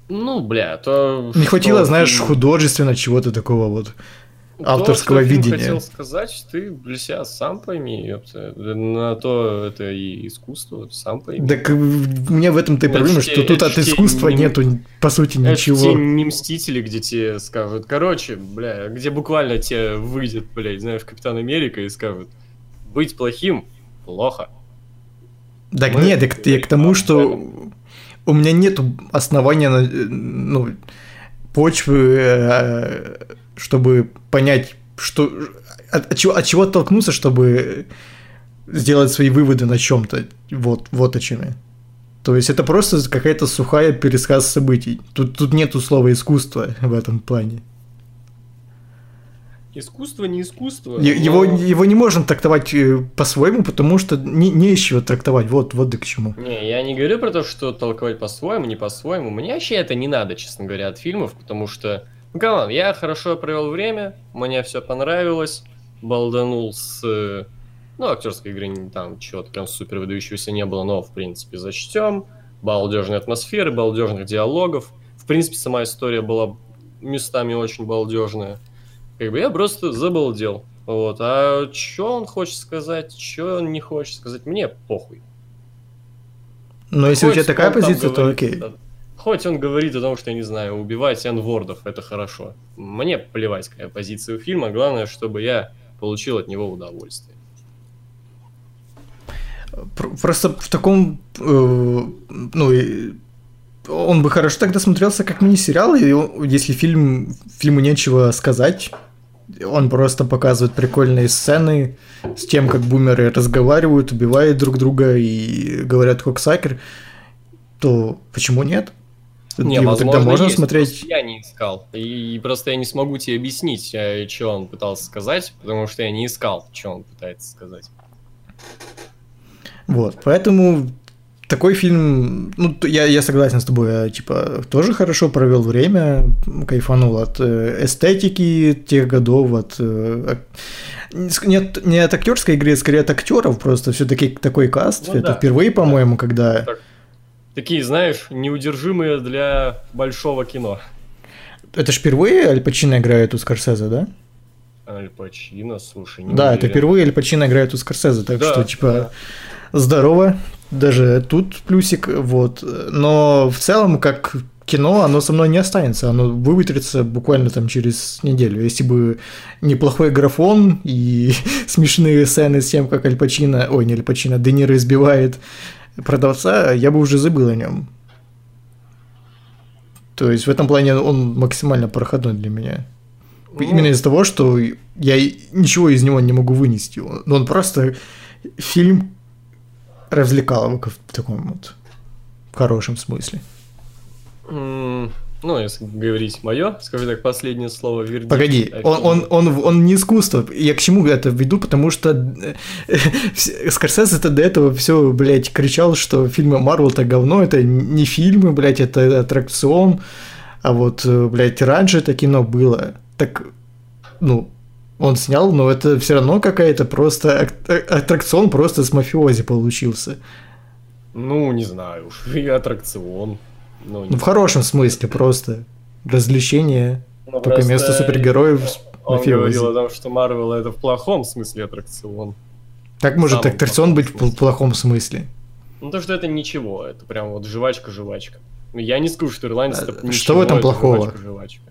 Ну, бля, то... Не хватило, знаешь, художественно чего-то такого вот авторского то, что видения. хотел сказать, ты для себя сам пойми, ёпта. На то это и искусство, сам пойми. Так мне в этом-то и проблема, что тут от искусства не, нету, по сути, ничего. Это не мстители, где тебе скажут, короче, бля, где буквально тебе выйдет, блядь, знаешь, Капитан Америка и скажут, быть плохим плохо. Так Мы нет, так я к тому, что у меня нет основания, ну, почвы э, чтобы понять, что от, от, чего, от чего оттолкнуться, чтобы сделать свои выводы на чем-то. Вот, вот о чем я. То есть это просто какая-то сухая пересказ событий. Тут, тут нету слова искусства в этом плане. Искусство не искусство. Его, но... его не можно трактовать э, по-своему, потому что не, не из чего трактовать. Вот, вот и к чему. Не, я не говорю про то, что толковать по-своему, не по-своему. Мне вообще это не надо, честно говоря, от фильмов, потому что Галан, я хорошо провел время, мне все понравилось, балданул с... Ну, актерской игры там чего-то прям супер выдающегося не было, но, в принципе, зачтем. Балдежной атмосферы, балдежных диалогов. В принципе, сама история была местами очень балдежная. Как бы я просто забалдел. Вот. А что он хочет сказать, что он не хочет сказать, мне похуй. Но если Хоть у тебя такая позиция, то окей. Хоть он говорит о том, что, я не знаю, убивать энвордов, это хорошо. Мне плевать, какая позиция у фильма, главное, чтобы я получил от него удовольствие. Просто в таком, э, ну, он бы хорошо тогда смотрелся как мини-сериал, и если фильм, фильму нечего сказать, он просто показывает прикольные сцены с тем, как бумеры разговаривают, убивают друг друга и говорят Хоксакер, то почему нет? Не, Его возможно, тогда можно есть, смотреть. Я не искал. И просто я не смогу тебе объяснить, э, что он пытался сказать, потому что я не искал, что он пытается сказать. Вот, поэтому такой фильм, ну, я, я согласен с тобой, я, типа, тоже хорошо провел время, кайфанул от э, эстетики тех годов, от... Э, нет, не от актерской игры, а скорее от актеров, просто все-таки такой каст. Ну, это да. впервые, по-моему, когда... Так Такие, знаешь, неудержимые для большого кино. Это ж впервые Аль Пачино играет у Скорсезе, да? Аль Пачино, слушай, не Да, уверен. это впервые Аль Пачино играет у Скорсезе, так да, что, типа, да. здорово. Даже тут плюсик, вот. Но в целом, как кино, оно со мной не останется, оно выветрится буквально там через неделю. Если бы неплохой графон и смешные сцены с тем, как Аль Пачино, ой, не Аль Пачино, Де Ниро избивает продавца, я бы уже забыл о нем. То есть в этом плане он максимально проходной для меня. Ну... Именно из-за того, что я ничего из него не могу вынести. Он, он просто фильм развлекаловка в таком вот хорошем смысле. Ну, если говорить мое, скажу так, последнее слово вердикт. Погоди, о он, он, он, он не искусство. Я к чему это веду, потому что э, все- Скорсезе-то до этого все, блядь, кричал, что фильмы Марвел это говно, это не фильмы, блядь, это аттракцион. А вот, э, блядь, раньше это кино было. Так, ну, он снял, но это все равно какая-то просто а- аттракцион просто с мафиози получился. Ну, не знаю уж, и аттракцион. Ну, не Ну, в хорошем смысле просто. Развлечение, Ну, только просто вместо супергероев с Он мафиози. говорил о том, что Марвел это в плохом смысле аттракцион. Как может самом аттракцион быть в смысле. плохом смысле? Ну, то, что это ничего, это прям вот жвачка-жвачка. Ну, Я не скажу, что ирландец А, это что ничего, в этом это плохого? жвачка-жвачка.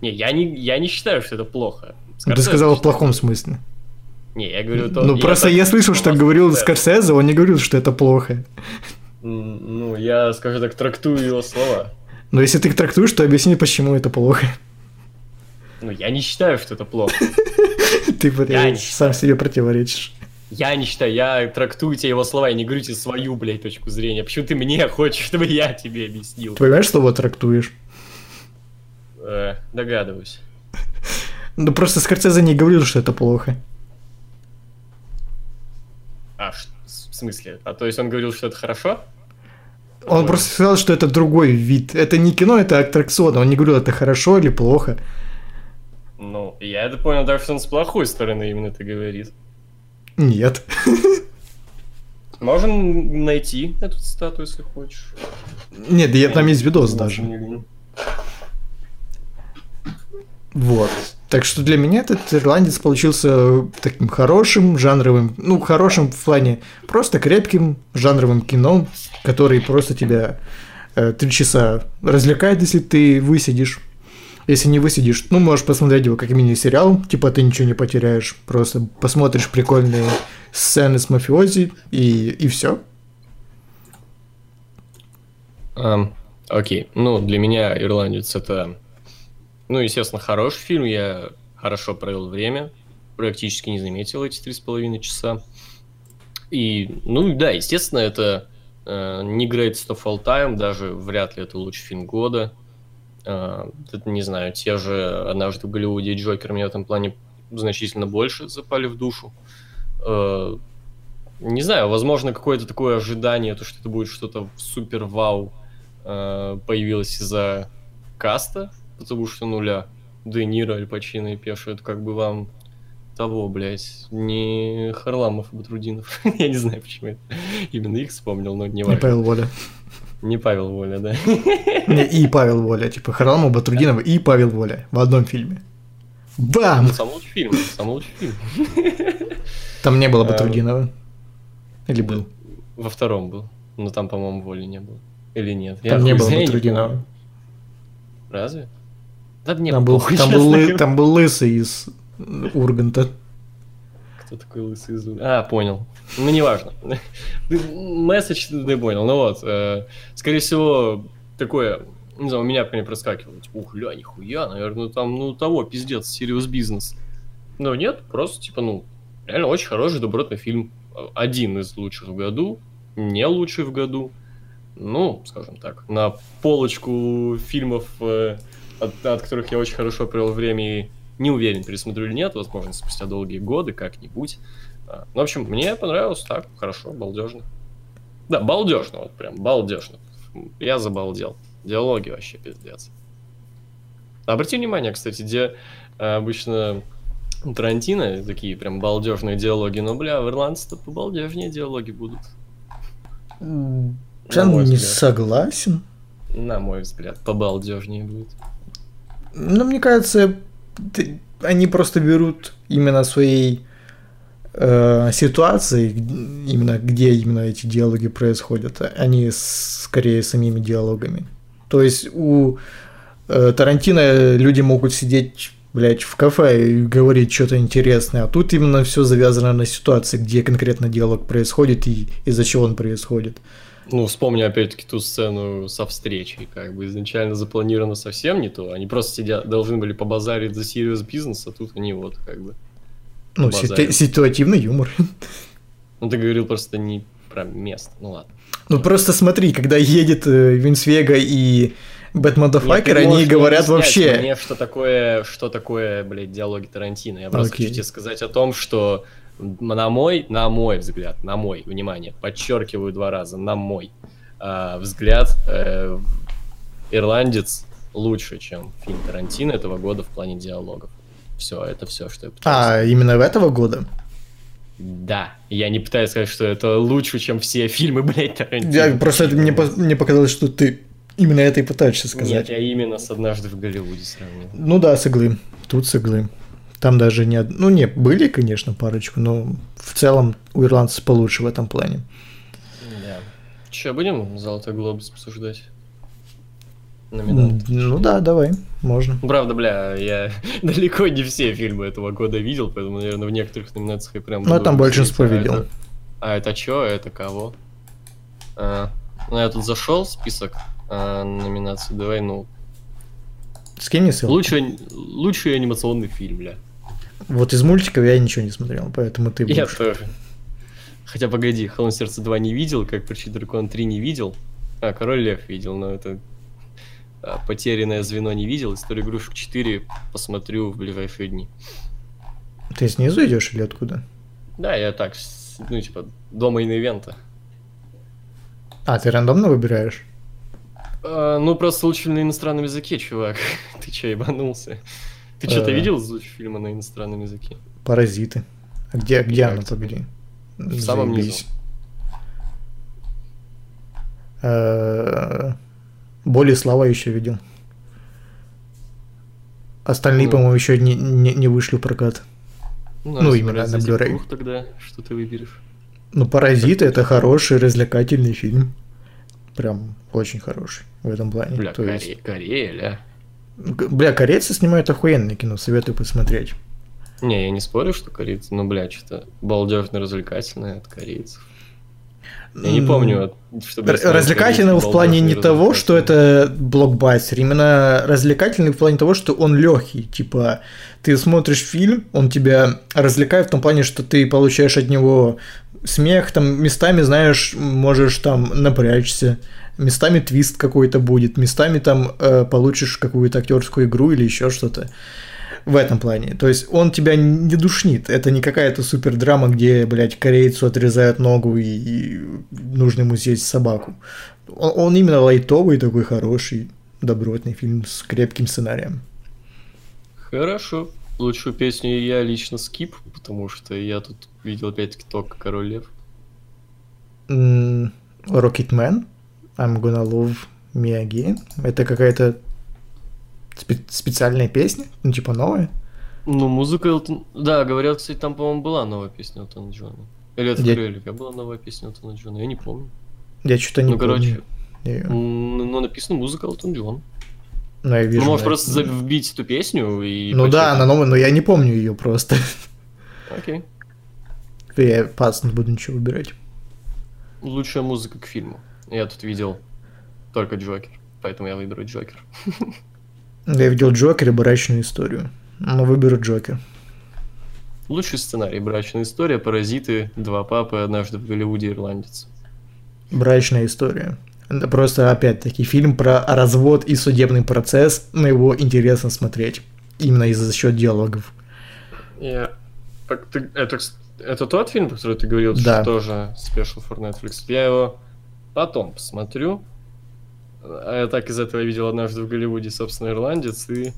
Не, я не, я не считаю, что это плохо. Ну, Ты Скорсезе сказал в плохом что- смысле. Не, я говорю то... Ну, просто так я слышал, что говорил. Скорсезе, он не говорил, что это плохо. Ну, я, скажу так, трактую его слова. Но если ты их трактуешь, то объясни, почему это плохо. Ну, я не считаю, что это плохо. Ты, сам себе противоречишь. Я не считаю, я трактую тебе его слова, я не говорю тебе свою, блядь, точку зрения. Почему ты мне хочешь, чтобы я тебе объяснил? Ты понимаешь, что вот трактуешь? Э, догадываюсь. Ну, просто Скорсезе не говорил, что это плохо. А, в смысле? А то есть он говорил, что это хорошо? Он Ой. просто сказал, что это другой вид. Это не кино, это аттракцион. Он не говорил, это хорошо или плохо. Ну, я это понял, даже что он с плохой стороны именно это говорит. Нет. Можем найти эту цитату, если хочешь. Нет, я, там есть видос даже. Вот. Так что для меня этот ирландец получился таким хорошим жанровым, ну, хорошим в плане просто крепким жанровым кино, который просто тебя э, три часа развлекает, если ты высидишь. Если не высидишь, ну, можешь посмотреть его как мини-сериал, типа ты ничего не потеряешь, просто посмотришь прикольные сцены с мафиози и, и все. Ам, окей, ну, для меня «Ирландец» — это, ну, естественно, хороший фильм, я хорошо провел время, практически не заметил эти три с половиной часа. И, ну, да, естественно, это э, не Greatest of All Time, даже вряд ли это лучший фильм года. Э, это, не знаю, те же «Однажды в Голливуде» и «Джокер» меня в этом плане значительно больше запали в душу. Э, не знаю, возможно, какое-то такое ожидание, то, что это будет что-то супер вау, э, появилось из-за каста, потому что нуля. Де Ниро, Аль Пачино и Пеша, это как бы вам того, блядь, не Харламов и Батрудинов. Я не знаю, почему я именно их вспомнил, но не Не важно. Павел Воля. Не Павел Воля, да. Не, и Павел Воля, типа Харламов, Батрудинов и Павел Воля в одном фильме. Бам! Ну, Самый лучший фильм, самый лучший фильм. Там не было А, Батрудинова. Или был? Во втором был, но там, по-моему, Воли не было. Или нет? Там Я не было Батрудинова. Разве? Да мне Там был, похуй, там, был, там был лысый из Урганта. Кто такой лысый из Луны? А, понял. Ну, неважно. Месседж ты понял. Ну вот, э, скорее всего, такое, не знаю, у меня не проскакивало. Типа, ух, ля, нихуя, наверное, там, ну, того, пиздец, серьез бизнес. Но нет, просто, типа, ну, реально очень хороший, добротный фильм. Один из лучших в году, не лучший в году. Ну, скажем так, на полочку фильмов, э, от, от которых я очень хорошо провел время и не уверен, пересмотрю или нет, возможно, спустя долгие годы, как-нибудь. А, Ну, в общем, мне понравилось так, хорошо, балдежно. Да, балдежно, вот прям, балдежно. Я забалдел. Диалоги вообще пиздец. Обрати внимание, кстати, где а, обычно Тарантино такие прям балдежные диалоги, но, бля, в ирландце-то побалдежнее диалоги будут. Я не взгляд. согласен. На мой взгляд, побалдежнее будет. Но мне кажется, они просто берут именно своей э, ситуации, именно где именно эти диалоги происходят, а скорее самими диалогами. То есть у э, Тарантино люди могут сидеть, блядь, в кафе и говорить что-то интересное, а тут именно все завязано на ситуации, где конкретно диалог происходит и из-за чего он происходит. Ну, вспомни опять-таки ту сцену со встречей, как бы изначально запланировано совсем не то. Они просто сидят, должны были побазарить за серьез бизнес, а тут они вот как бы. Ну, ситу- ситуативный юмор. Ну, ты говорил просто не про место. Ну ладно. Ну просто смотри, когда едет э, Винс Вега и Бэтмен Дофакер, они говорят вообще... Мне что такое, что такое, блядь, диалоги Тарантино. Я просто Окей. хочу тебе сказать о том, что на мой, на мой взгляд, на мой, внимание, подчеркиваю два раза, на мой а, взгляд, э, Ирландец лучше, чем фильм Тарантино этого года в плане диалогов. Все, это все, что я пытаюсь. А, именно в этого года? Да, я не пытаюсь сказать, что это лучше, чем все фильмы, блядь, Тарантино. Я, просто это мне, мне показалось, что ты именно это и пытаешься сказать. Нет, я именно с «Однажды в Голливуде» сравнил. Ну да, с иглы. Тут с иглы. Там даже не... Ну не, были, конечно, парочку, но в целом у ирландцев получше в этом плане. Да. Че, будем «Золотой глобус» обсуждать? Номинант. Ну да, давай, можно. Правда, бля, я далеко не все фильмы этого года видел, поэтому, наверное, в некоторых номинациях я прям... Ну, я буду там большинство а видел. это- А это чё, это кого? А, ну, я тут зашел список а, номинаций, давай, ну... Скинь мне ссылку. Лучший, лучший анимационный фильм, бля. Вот из мультиков я ничего не смотрел, поэтому ты Я будешь. тоже. Хотя, погоди, Холм Сердца 2 не видел, как Причит Дракон 3 не видел. А, Король Лев видел, но это а, потерянное звено не видел. Историю игрушек 4 посмотрю в ближайшие дни. Ты снизу идешь или откуда? Да, я так, ну, типа, дома ивента. А, ты рандомно выбираешь? А, ну, просто лучше на иностранном языке, чувак. Ты че, ебанулся? Ты что-то Э. видел фильма на иностранном языке? Паразиты. А где, где тебе? погоди? В самом Заебись. Э, Боль и слава еще видел. Остальные, Ну. по-моему, еще не, не, не вышли в прокат. Ну, именно на Blu-ray. тогда что ты выберешь? Ну, Паразиты это хороший, развлекательный фильм. Прям очень хороший в этом плане. Бля, То есть- Корея, Корея, ля. Бля, корейцы снимают охуенное кино, советую посмотреть. Не, я не спорю, что корейцы, но, бля, что-то балдежно развлекательное от корейцев. Я не помню, чтобы... Развлекательного в плане не того, что это блокбастер, именно развлекательный в плане того, что он легкий. Типа, ты смотришь фильм, он тебя развлекает в том плане, что ты получаешь от него смех, там местами, знаешь, можешь там напрячься, местами твист какой-то будет, местами там э, получишь какую-то актерскую игру или еще что-то. В этом плане. То есть он тебя не душнит. Это не какая-то супер драма, где, блядь, корейцу отрезают ногу и, и нужно ему съесть собаку. Он, он именно лайтовый, такой хороший, добротный фильм с крепким сценарием. Хорошо. Лучшую песню я лично скип, потому что я тут видел опять-таки только Король Лев. М, Rocketman, I'm gonna love me again. Это какая-то спе- специальная песня? Ну, типа новая? Ну, музыка Элтон... Да, говорят, кстати, там, по-моему, была новая песня Элтона Джона. Или это Я- Леве была новая песня Элтона Джона, я не помню. Я что-то не ну, короче, помню. её. м, ну, написано музыка Элтон Джон. Но я вижу. ну, можешь просто за- вбить эту песню и... Ну да, она новая, но я не помню ее просто. Окей. Я пац, не буду ничего выбирать. Лучшая музыка к фильму. Я тут видел только Джокер, поэтому я выберу Джокер. Я видел Джокер и брачную историю. Но выберу Джокер. Лучший сценарий. Брачная история, паразиты, два папы, однажды в Голливуде ирландец. Брачная история. Это просто, опять-таки, фильм про развод и судебный процесс, но его интересно смотреть. Именно из-за счет диалогов. Ты... это, это тот фильм, про который ты говорил, Да. что тоже Special for Netflix? Я его потом посмотрю. А я так из этого видел однажды в Голливуде, собственно, ирландец, и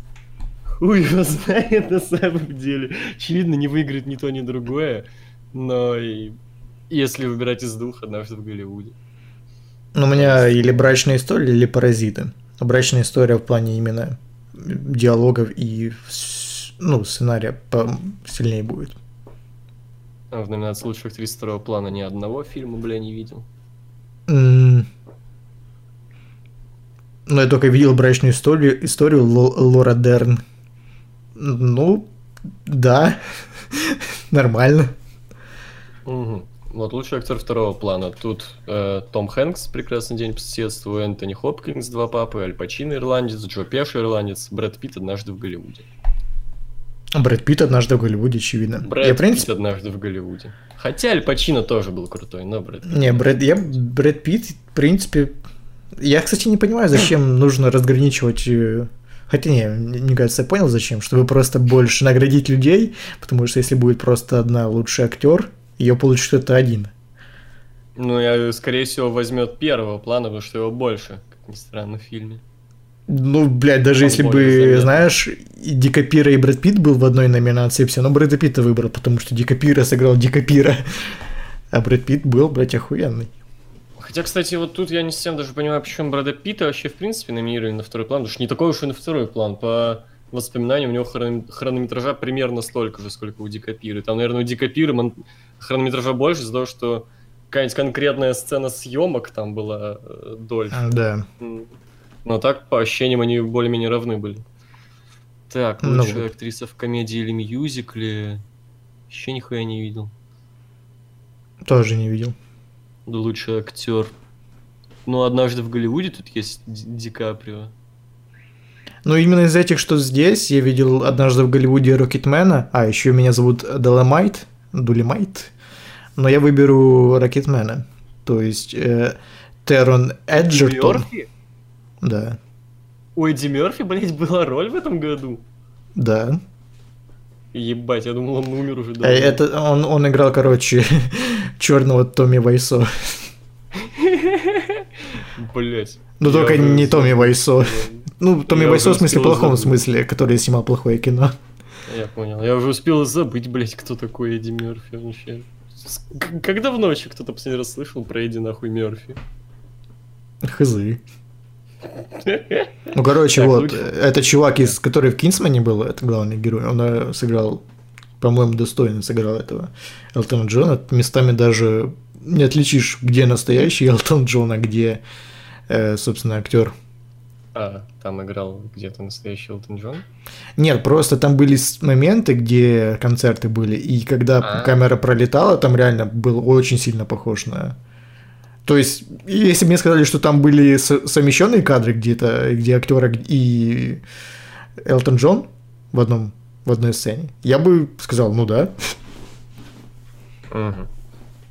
хуй его знает на самом деле. Очевидно, не выиграет ни то, ни другое, но и если выбирать из двух, однажды в Голливуде. Ну, у меня или брачная история, или паразиты. Брачная история в плане именно диалогов и ну, сценария сильнее будет. А в номинации лучших актрисы второго плана ни одного фильма, бля, не видел. Ну, я только видел брачную историю, историю Ло- Лора Дерн. Ну, да, нормально. Вот лучший актер второго плана. Тут э, Том Хэнкс, Прекрасный день по соседству, Энтони Хопкинс, Два папы, Аль Пачино, Ирландец, Джо Пеш, Ирландец, Брэд Питт, Однажды в Голливуде. Брэд Питт однажды в Голливуде, очевидно. Брэд я, в принципе... Питт однажды в Голливуде. Хотя Аль Пачино тоже был крутой, но Брэд Питт... Не, Брэд, я, Брэд Питт, в принципе... Я, кстати, не понимаю, зачем нужно разграничивать... Э, хотя не, мне кажется, я понял зачем, чтобы просто больше наградить людей, потому что если будет просто одна лучший актер, ее получит кто-то один. Ну, я, скорее всего, возьмет первого плана, потому что его больше, как ни странно, в фильме. Ну, блядь, даже Он если бы, заметный. знаешь, и Ди Капира и Брэд Питт был в одной номинации, все, но Брэда Питта выбрал, потому что Ди Капира сыграл Ди Капира, а Брэд Питт был, блядь, охуенный. Хотя, кстати, вот тут я не совсем даже понимаю, почему Брэда Питта вообще, в принципе, номинировали на второй план, потому что не такой уж и на второй план, по воспоминаниям у него хронометража примерно столько же, сколько у Ди Капиры. Там, наверное, у Ди Капиры хронометража больше из-за того, что какая-нибудь конкретная сцена съемок там была э, дольше. Да. Но так, по ощущениям, они более-менее равны были. Так, ну лучшая ну, актриса в комедии или мюзикле. Еще нихуя не видел. Тоже не видел. Лучший актер. Ну, однажды в Голливуде тут есть Ди Каприо. Ну, именно из этих, что здесь, я видел однажды в Голливуде Рокетмена, а еще меня зовут Доломайт, Дулемайт, но я выберу Рокетмена. То есть э, Террон Эджертон. Мёрфи? Да. У Эдди Мерфи, блядь, была роль в этом году? Да. Ебать, я думал, он умер уже давно. Это он, он играл, короче, черного Томми Вайсо. Блять. Ну только не Томми Вайсо. Ну, Томми Вайсо в смысле плохом смысле, который снимал плохое кино. Я понял. Я уже успел забыть, блять, кто такой Эдди Мерфи вообще. Как давно вообще кто-то последний раз слышал про Эдди нахуй Мерфи? Хзы. Ну, короче, так, вот, лучше. это чувак, из, который в Кинсмане был, это главный герой, он э, сыграл, по-моему, достойно сыграл этого Элтона Джона. Местами даже не отличишь, где настоящий Элтон Джон, а где, э, собственно, актер. А, там играл где-то настоящий Элтон Джон? Нет, просто там были моменты, где концерты были, и когда А-а-а. камера пролетала, там реально был очень сильно похож на то есть, если бы мне сказали, что там были совмещенные кадры где-то, где актера и Элтон Джон в одном в одной сцене, я бы сказал, ну да. Угу.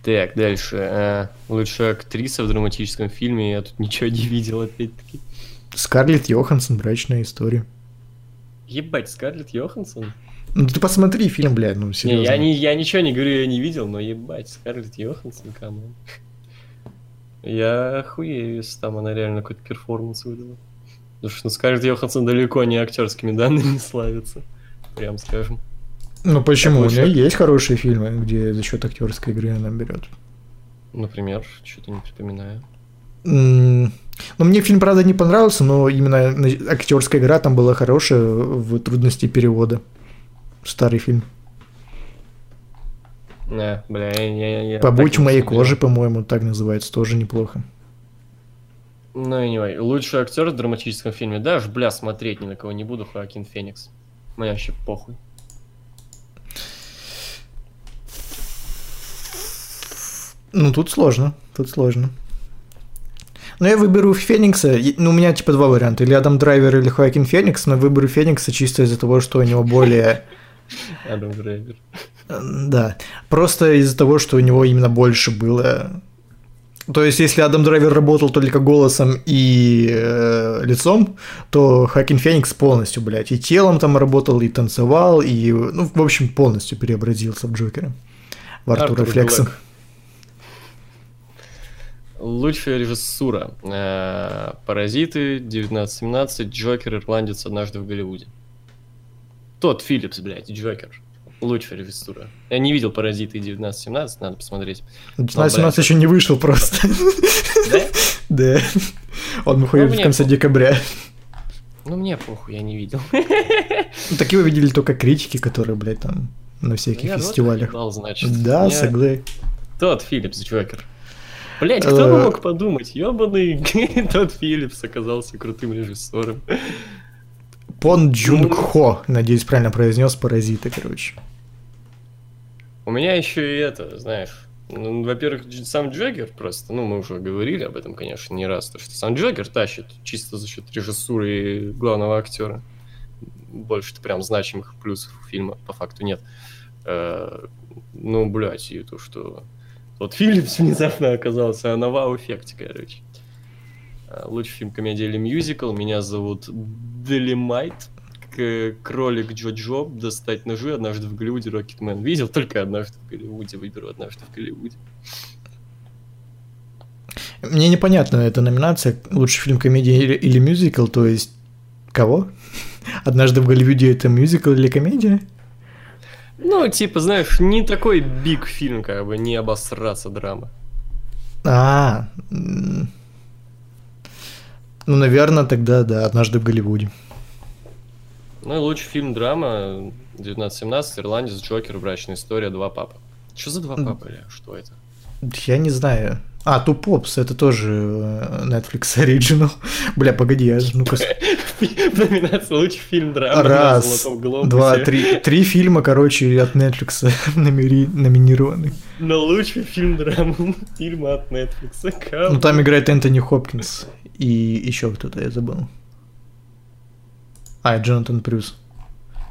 Так, дальше. А, лучшая актриса в драматическом фильме. Я тут ничего не видел, опять-таки. Скарлетт Йоханссон, брачная история. Ебать, Скарлетт Йоханссон? Ну ты посмотри фильм, блядь, ну серьезно. Не, я, не, я ничего не говорю, я не видел, но ебать, Скарлетт Йоханссон, come on. Я охуею, если там она реально какой-то перформанс выдала. Потому что ну, Скарлетт Йоханссон далеко не актерскими данными славится, прям скажем. Ну почему? У нее есть хорошие фильмы, где за счет актерской игры она берет. Например, что-то не припоминаю. Ну, мне фильм, правда, не понравился, но именно актерская игра там была хорошая в трудности перевода. Старый фильм. Не, бля, я, я, я Побудь в моей коже, по-моему, так называется, тоже неплохо. Ну, anyway, лучший актер в драматическом фильме. Даже, бля, смотреть ни на кого не буду, Хоакин Феникс. Мне вообще похуй. Ну, тут сложно, тут сложно. Но я выберу Феникса. Ну, у меня типа два варианта. Или Адам Драйвер, или Хоакин Феникс, но выберу Феникса чисто из-за того, что у него более... Адам Драйвер. Да, просто из-за того, что у него именно больше было то есть, если Адам Драйвер работал только голосом и э, лицом, то Хакин Феникс полностью, блядь, и телом там работал, и танцевал, и, ну, в общем, полностью преобразился в Джокера. В Артура Артур Флекса. Лучшая режиссура. Э, Паразиты, 1917, Джокер, Ирландец однажды в Голливуде. Тот Филлипс, блядь, Джокер. Лучшая режиссура. Я не видел «Паразиты» 1917, надо посмотреть. 1917 еще не вышел просто. Да? Да. Он выходит ну, в конце декабря. Ну, мне похуй, я не видел. Ну, такие вы видели только критики, которые, блядь, там на всяких я фестивалях. Дал, значит. Да, согласен. Тодд Филлипс Джокер. Блять, кто бы э. мог подумать, ебаный Тодд Филлипс оказался крутым режиссером. Пон Джун Хо, надеюсь, правильно произнес паразиты, короче. У меня еще и это, знаешь, ну, во-первых, сам Джаггер просто, ну, мы уже говорили об этом, конечно, не раз, то, что сам Джаггер тащит чисто за счет режиссуры и главного актера. больше-то прям значимых плюсов у фильма по факту нет. Э, ну, блядь, и то, что вот Филлипс внезапно оказался на вау-эффекте, короче. Э, лучший фильм комедия или мюзикл. Меня зовут Делимайт. Кролик Джо-Джо, достать ножи однажды в Голливуде, Рокетмен. Видел только однажды в Голливуде, выберу однажды в Голливуде. Мне непонятно эта номинация лучший фильм комедия или, или мюзикл, то есть кого? Однажды в Голливуде это мюзикл или комедия? Ну, типа, знаешь, не такой биг фильм, как бы, не обосраться драма. А, ну, наверное, тогда, да, однажды в Голливуде. Ну и лучший фильм драма 1917, Ирландец, Джокер, Брачная история, Два папы. Что за два папы, Что это? Я не знаю. А, Ту Попс, это тоже э, Netflix Original. Бля, погоди, я ну Номинация лучший фильм драма Раз, два, три. Три фильма, короче, от Netflix номинированы. На лучший фильм драма фильма от Netflix. Ну там играет Энтони Хопкинс и еще кто-то, я забыл. А, Джонатан Прюс.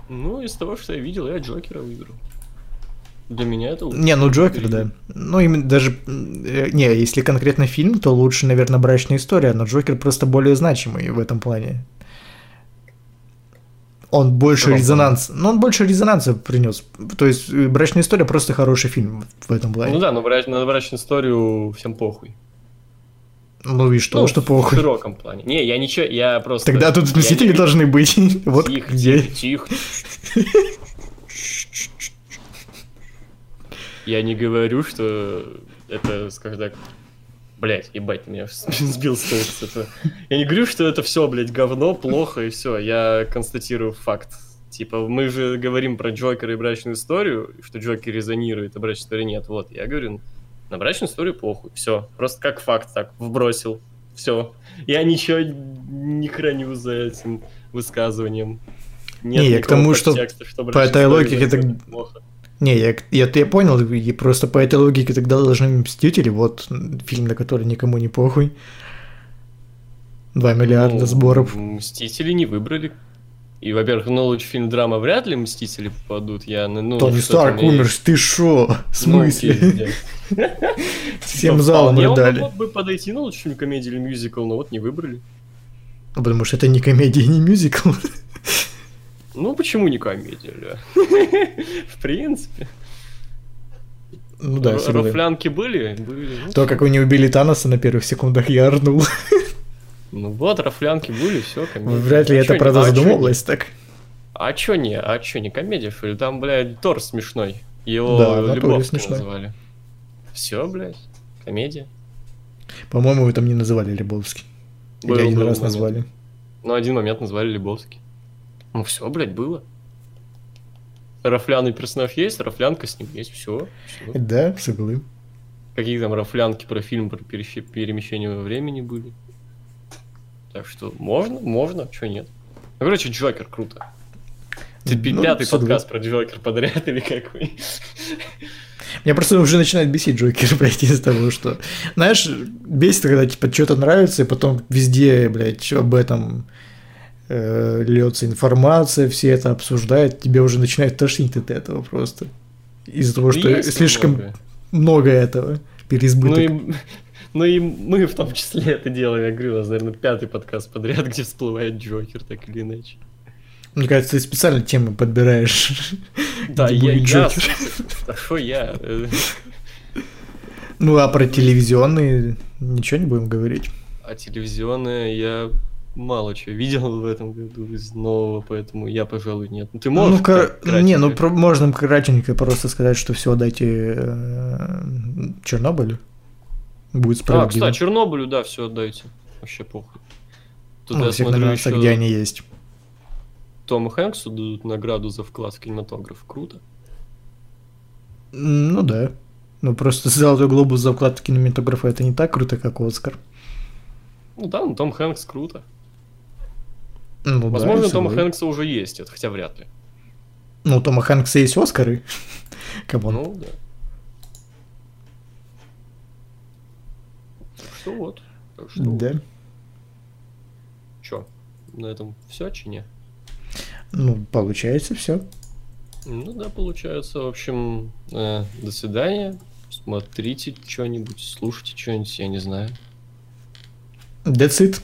Ну, из того, что я видел, я Джокера выберу. Для меня это лучше. Не, ну Джокер, да. Ну, именно даже... Э, не, если конкретно фильм, то лучше, наверное, брачная история, но Джокер просто более значимый в этом плане. Он больше Что резонанс... Ну, он больше резонанса принес. То есть, брачная история просто хороший фильм в этом плане. Ну да, но на брачную историю всем похуй. Ну и что, ну, что похуй? В широком плане. Не, я ничего, я просто... Тогда тут мстители не... должны быть. вот тихо, где. Тихо, Я не говорю, что это, скажем так, Блять, ебать, меня сбил с толку. Я не говорю, что это все, блядь, говно, плохо и все. Я констатирую факт. Типа, мы же говорим про Джокера и брачную историю, что Джокер резонирует, а брачная история нет. Вот, я говорю, на брачную историю похуй. Все. Просто как факт так вбросил. Все. Я ничего не храню за этим высказыванием. Нет не, я к тому, что, что по этой логике это... Плохо. Не, я, я, я понял, и просто по этой логике тогда должны Мстители, вот фильм, на который никому не похуй. 2 миллиарда ну, сборов. Мстители не выбрали и, во-первых, ну, лучший фильм драма вряд ли Мстители попадут. Я, ну, Тони Старк умер, ты шо? В ну, смысле? Всем типа, залом рыдали. Он мог бы подойти на лучший фильм комедии или мюзикл, но вот не выбрали. Ну, потому что это не комедия, не мюзикл. Ну, почему не комедия? В принципе. Ну да, Рафлянки были? Были. Ну, То, как вы не убили Таноса на первых секундах, я орнул. Ну вот, рафлянки были, все, комедия. Вряд ли а это, правда, а задумывалось так. А чё не, а чё не комедия, ли? Там, блядь, Тор смешной. Его да, Любовский называли. Все, блядь, комедия. По-моему, вы там не называли Лебовский. Был, Или один был раз момент. назвали. Ну, один момент назвали Лебовский. Ну все, блядь, было. Рафляный персонаж есть, рафлянка с ним есть, все. Да, согласен. Какие там рафлянки про фильм про перемещение во времени были. Так что можно, можно, что нет. Ну, короче, Джокер круто. Ты ну, пятый подкаст про Джокер подряд или какой? Меня просто уже начинает бесить Джокер, блядь, из-за того, что... Знаешь, бесит, когда, типа, что-то нравится, и потом везде, блядь, об этом э, льется информация, все это обсуждают, тебе уже начинает тошнить от этого просто. Из-за того, что Есть слишком много. много этого, переизбыток. Ну и, ну и мы в том числе это делаем. Я говорю, у нас, наверное, пятый подкаст подряд, где всплывает Джокер, так или иначе. Мне кажется, ты специально темы подбираешь. Да, я, я, что я? Ну, а про телевизионные ничего не будем говорить. А телевизионные я мало чего видел в этом году из нового, поэтому я, пожалуй, нет. Ну, ты можешь... Ну, кор... Не, ну, про... можно кратенько просто сказать, что все, дайте э... Чернобылю. Будет а, справедливо. А, кстати, Чернобылю, да, все отдайте. Вообще похуй. Тут ну, я смотрю еще... где они есть. Тому Хэнксу дадут награду за вклад в кинематограф. Круто. Ну да. Ну просто золотой глобус за вклад в кинематограф это не так круто, как Оскар. Ну да, ну Том Хэнкс круто. Ну, Возможно, да, Тома Хэнкса уже есть, это хотя вряд ли. Ну, у Тома Хэнкса есть Оскары. Come on. Ну, да. Что вот. Так что да. Вот. Чё, на этом все, чи не? Ну, получается все. Ну да, получается. В общем, э, до свидания. Смотрите что-нибудь, слушайте что-нибудь, я не знаю. That's it.